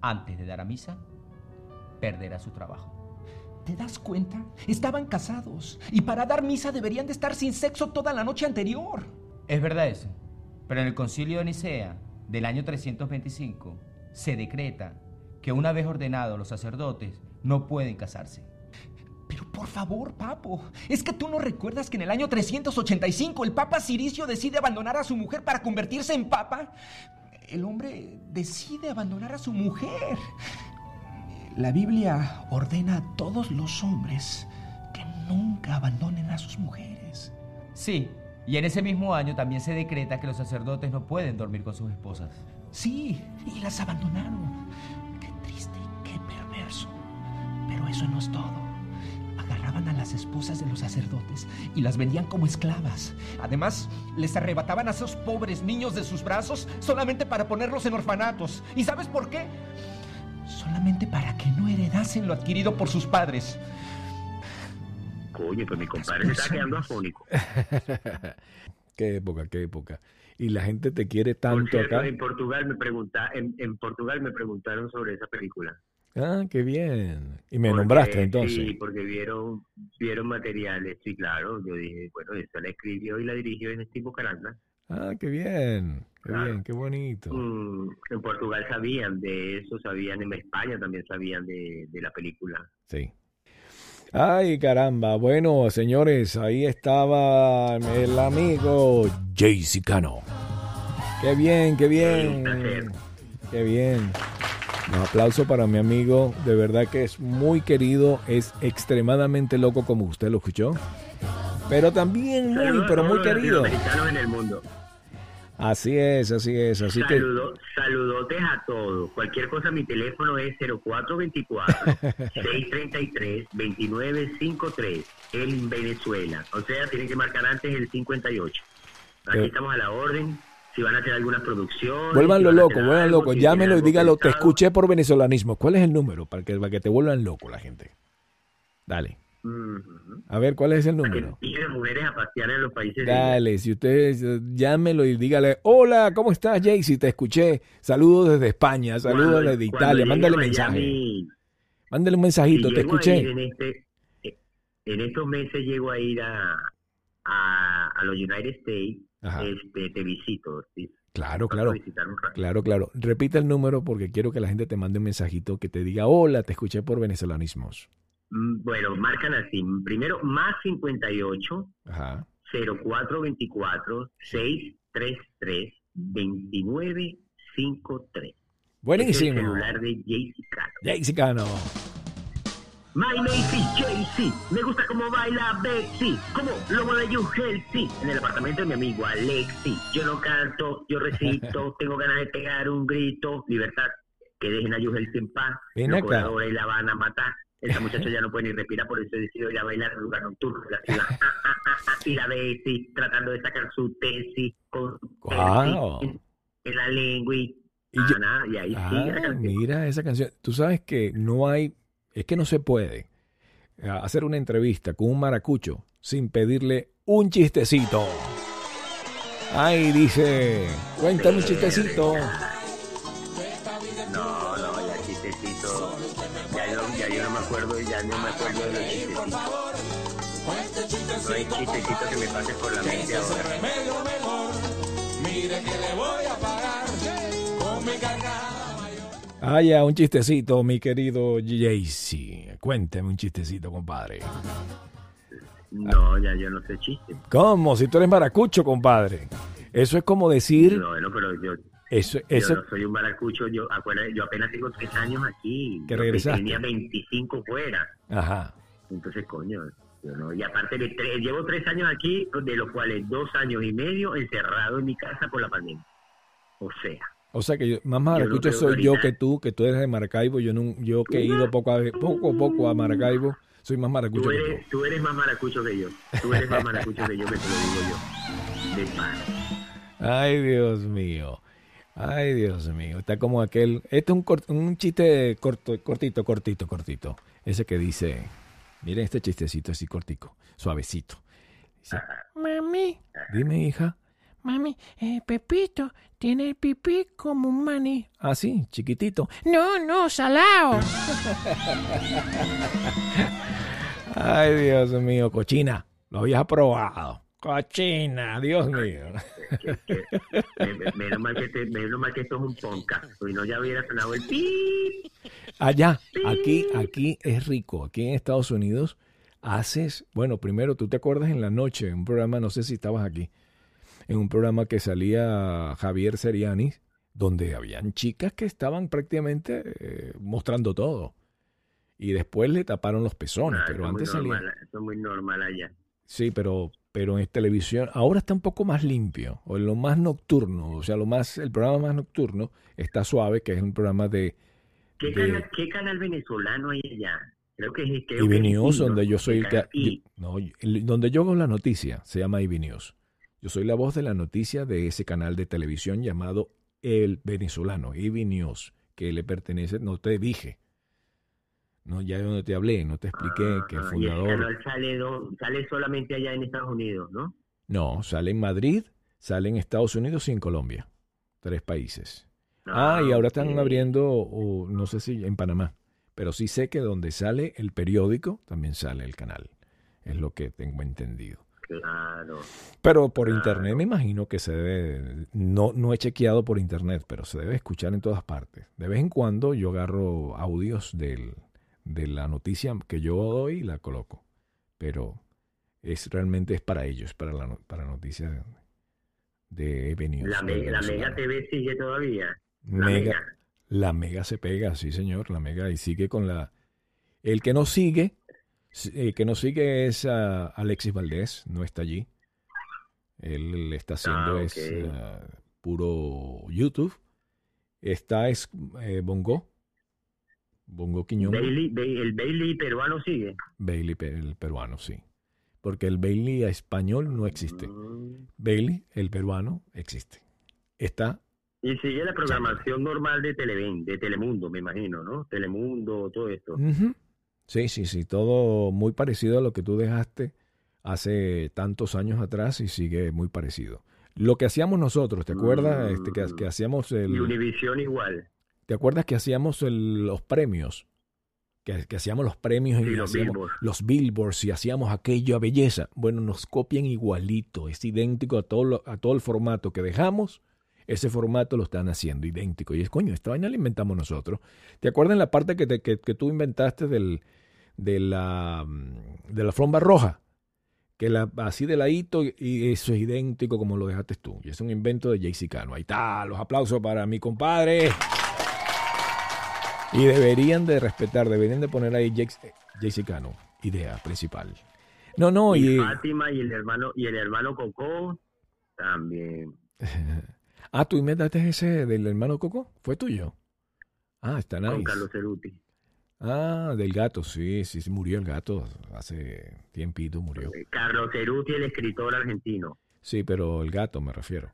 antes de dar a misa, perderá su trabajo. ¿Te das cuenta? Estaban casados. Y para dar misa deberían de estar sin sexo toda la noche anterior. Es verdad eso, pero en el concilio de Nicea del año 325 se decreta que una vez ordenados los sacerdotes no pueden casarse. Pero por favor, papo, ¿es que tú no recuerdas que en el año 385 el papa Ciricio decide abandonar a su mujer para convertirse en papa? el hombre decide abandonar a su mujer. La Biblia ordena a todos los hombres que nunca abandonen a sus mujeres. Sí, y en ese mismo año también se decreta que los sacerdotes no pueden dormir con sus esposas. Sí, y las abandonaron. Qué triste y qué perverso. Pero eso no es todo. Agarraban a las esposas de los sacerdotes y las vendían como esclavas. Además, les arrebataban a esos pobres niños de sus brazos solamente para ponerlos en orfanatos. ¿Y sabes por qué? Solamente para que no heredasen lo adquirido por sus padres. Coño, pues mi compadre se está quedando afónico. qué época, qué época. Y la gente te quiere Por tanto cierto, acá. en Portugal me pregunta, en, en Portugal me preguntaron sobre esa película. Ah, qué bien. Y me Porque- nombraste entonces. Sí, porque vieron, vieron materiales, sí, claro. Yo dije, bueno, esta la escribió y la dirigió en Steve Caranda. Ah, qué bien. Qué Claro. bien, qué bonito. Mm, en Portugal sabían de eso, sabían en España también sabían de, de la película. Sí. Ay, caramba. Bueno, señores, ahí estaba el amigo Jaycee Cano. Qué bien, qué bien. Qué bien. Un aplauso para mi amigo. De verdad que es muy querido. Es extremadamente loco como usted lo escuchó. Pero también muy, pero muy querido. latinoamericanos en el mundo. Así es, así es. Así que Saludo- saludotes a todos. Cualquier cosa, mi teléfono es 0424-633-2953 en Venezuela. O sea, tienen que marcar antes el 58. Aquí Eh. estamos a la orden. Si van a hacer algunas producciones. vuélvanlo si loco, vuélvanlo loco. si Llámelo y dígalo. Te escuché por venezolanismo. ¿Cuál es el número para que, para que te vuelvan loco la gente? Dale. A ver, ¿cuál es el que número? lleguen mujeres a pasear en los países. de- Dale, si ustedes eh, llámelo y dígale, hola, ¿cómo estás, Jaycee? Te escuché. Saludos desde España, saludos Cuando- desde Italia. Mándale mensaje. Miami, Mándale un si mensajito, te escuché. en, este, en estos meses llego a ir a, a, a los United States, Ajá. este, te visito. ¿sí? Claro, claro. Claro, claro. Repite el número porque quiero que la gente te mande un mensajito que te diga, hola, te escuché por venezolanismos. Mm, Bueno, marcan así. Primero, más 58 Ajá. 0424 633 2953. Es el Buenísimo. celular de JC Cano. Jaycee Cano. My name is JC. Me gusta cómo baila Betsy. Como lo mueve You Healthy. En el apartamento de mi amigo Alexi. Yo no canto, yo recito. tengo ganas de pegar un grito. Libertad. Que dejen a You Healthy en paz. Ven Los acá. cobradores la van a matar. Esa muchacha ya no puede ni respirar, por eso decidió ir a bailar en un lugar nocturno de la ciudad. Ah, ah, ah, ah. Y la Betsy tratando de sacar su tesis con Guau. en, en la lengua y, Y ah, yo- nada, y ahí Ah, sigue la canción. mira esa canción. Tú sabes que no hay, es que no se puede eh, hacer una entrevista con un maracucho sin pedirle un chistecito. Ay, dice, cuéntame un chistecito. Ya no me acuerdo de los chistecitos. No hay chistecito que me pase por la mente ahora. Ah, ya, un chistecito, mi querido Jaycee. Cuéntame un chistecito, compadre. No, ya yo no sé chiste. ¿Cómo? Si tú eres maracucho, compadre. Eso es como decir, No, bueno, pero yo, eso, yo eso, no soy un maracucho. Yo, acuérdate, yo apenas tengo tres años aquí. Que Yo regresaste. Tenía 25 fuera. ajá. Entonces, coño, yo no. Y aparte, de tres, llevo tres años aquí, de los cuales dos años y medio encerrado en mi casa por la pandemia. O sea. O sea que yo- más maracucho soy yo que tú, que tú eres de Maracaibo. Yo no, yo que he ido poco a poco a poco a Maracaibo, soy más maracucho Tú que tú. eres, tú eres más maracucho que yo. Tú eres más maracucho que yo, que te lo digo yo. De pana. Ay, Dios mío. Ay, Dios mío. Está como aquel. Este es un, cort- un chiste corto, cortito, cortito, cortito. Ese que dice. Miren este chistecito así cortico, suavecito. Dice, Mami, dime, hija. mami, eh, Pepito tiene el pipí como un maní. Ah, sí, chiquitito. No, no, salao. Ay, Dios mío, cochina. Lo habías probado. Cochina, Dios mío. Menos, mal que te- menos mal que esto es un podcast. Si no, ya hubiera sonado el pip. Allá, aquí, aquí es rico. Aquí en Estados Unidos haces, bueno, primero tú te acuerdas en la noche, en un programa, no sé si estabas aquí, en un programa que salía Javier Seriani, donde habían chicas que estaban prácticamente eh, mostrando todo. Y después le taparon los pezones, Ah, pero antes salía... normal, Eso es muy normal allá. Sí, pero, pero en televisión ahora está un poco más limpio, o en lo más nocturno, o sea, lo más, el programa más nocturno está suave, que es un programa de, ¿Qué, de canal, ¿Qué canal venezolano hay allá? Creo que es creo IB que es News, Ibi, ¿no? donde yo soy el que, Canal yo- no, donde yo hago la noticia, se llama IB News. Yo soy la voz de la noticia de ese canal de televisión llamado El Venezolano, IB News, que le pertenece, no te dije, no, ya no te hablé, no te expliqué que el Ah, fundador, canal sale, sale solamente allá en Estados Unidos, ¿no? no, sale en Madrid, sale en Estados Unidos y en Colombia, tres países. Ah, y ahora están abriendo, o no sé si en Panamá, pero sí sé que donde sale el periódico también sale el canal. Es lo que tengo entendido. Claro. Pero por internet me imagino que se debe, no, no he chequeado por internet, pero se debe escuchar en todas partes. De vez en cuando yo agarro audios del, de la noticia que yo doy la coloco. Pero es realmente es para ellos, para la para noticias de, News, La, me- la Mega. TV sigue todavía. La Mega, Mega. la Mega se pega, sí señor, la Mega y sigue con la... El que no sigue, el que no sigue es Alexis Valdés, no está allí. Él está haciendo Ah, es ok. ah, puro YouTube. Está es eh, Bongo, Bongo Quiñón, Bailey, Ba- el Bailey peruano sigue. Bailey el peruano, sí. Porque el Bailey español no existe. Mm. Bailey, el peruano, existe. Está Y sigue la programación normal de Televen, de Telemundo, me imagino, ¿no? Telemundo, todo esto. Sí, sí, sí, todo muy parecido a lo que tú dejaste hace tantos años atrás y sigue muy parecido. Lo que hacíamos nosotros, ¿te acuerdas? Este, que, que hacíamos Y el, Univisión igual. ¿Te acuerdas que hacíamos el- los premios? Que, que hacíamos los premios y Sí, los hacíamos Billboard. los billboards y hacíamos aquello a belleza. Bueno, nos copian igualito, es idéntico a todo, lo- a todo el formato que dejamos. Ese formato lo están haciendo idéntico. Y es, coño, esta vaina la inventamos nosotros. ¿Te acuerdas la parte que, te- que, que tú inventaste del, de, la, mm, de la flomba roja? Que la, así de ladito y eso es idéntico como lo dejaste tú. Y es un invento de JC Cano. Ahí está, los aplausos para mi compadre. Y deberían de respetar, deberían de poner ahí Cano, idea principal. No, no, y y... Fátima y el hermano y el hermano Coco también. Ah, tú inventaste ese del hermano Coco, ¿fue tuyo? Ah, está Con nice. Carlos Ceruti. Ah, del gato, sí, sí, sí, murió el gato hace tiempito, murió. Carlos Ceruti, el escritor argentino. Sí, pero el gato me refiero.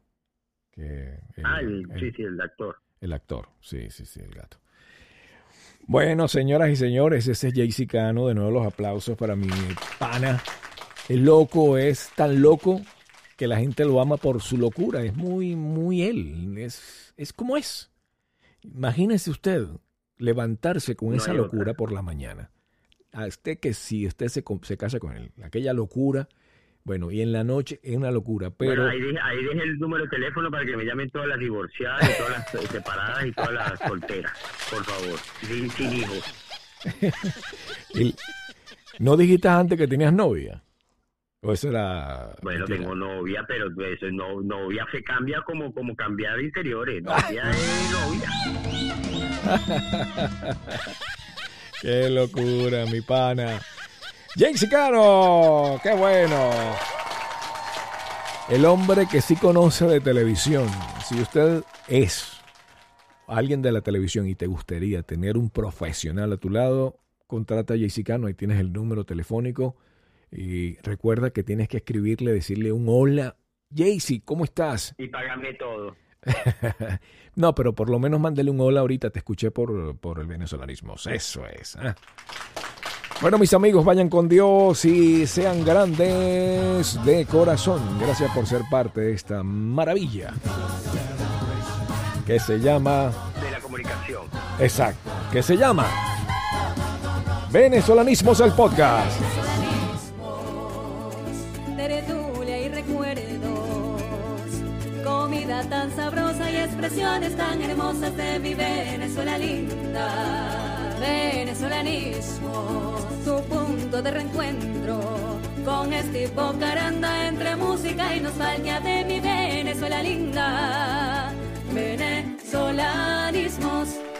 Que el, ah, el- el- sí, sí, el actor. el actor, sí, sí, sí, el gato. Bueno, señoras y señores, ese es JC Cano. De nuevo los aplausos para mi pana. El loco es tan loco que la gente lo ama por su locura. Es muy, muy él. Es, es como es. Imagínese usted levantarse con No esa locura otra. por la mañana. A usted que si usted se, se casa con él, aquella locura, bueno, y en la noche es una locura, pero... Bueno, ahí, dejé, ahí dejé el número de teléfono para que me llamen todas las divorciadas, y todas las eh, separadas y todas las solteras, por favor, sin, sin hijos. el- ¿No dijiste antes que tenías novia? ¿O eso era... Bueno, mentira? tengo novia, pero eso, no, novia se cambia como, como cambiar interiores. Novia es novia. Qué locura, mi pana. Jake Sicano, qué bueno. El hombre que sí conoce de televisión. Si usted es alguien de la televisión y te gustaría tener un profesional a tu lado, contrata a Jake Sicano, ahí tienes el número telefónico. Y recuerda que tienes que escribirle, decirle un hola. Jaycee, ¿cómo estás? Y págame todo. no, pero por lo menos mándele un hola ahorita. Te escuché por, por el venezolanismo. Eso es. ¿ah? Bueno, mis amigos, vayan con Dios y sean grandes de corazón. Gracias por ser parte de esta maravilla que se llama, De la comunicación. exacto, que se llama Venezolanismos el podcast. tertulia y recuerdos, comida tan sabrosa y expresiones tan hermosas de mi Venezuela linda venezolanismo, su punto de reencuentro con este caranda entre música y nostalgia de mi Venezuela linda. Venezolanismos.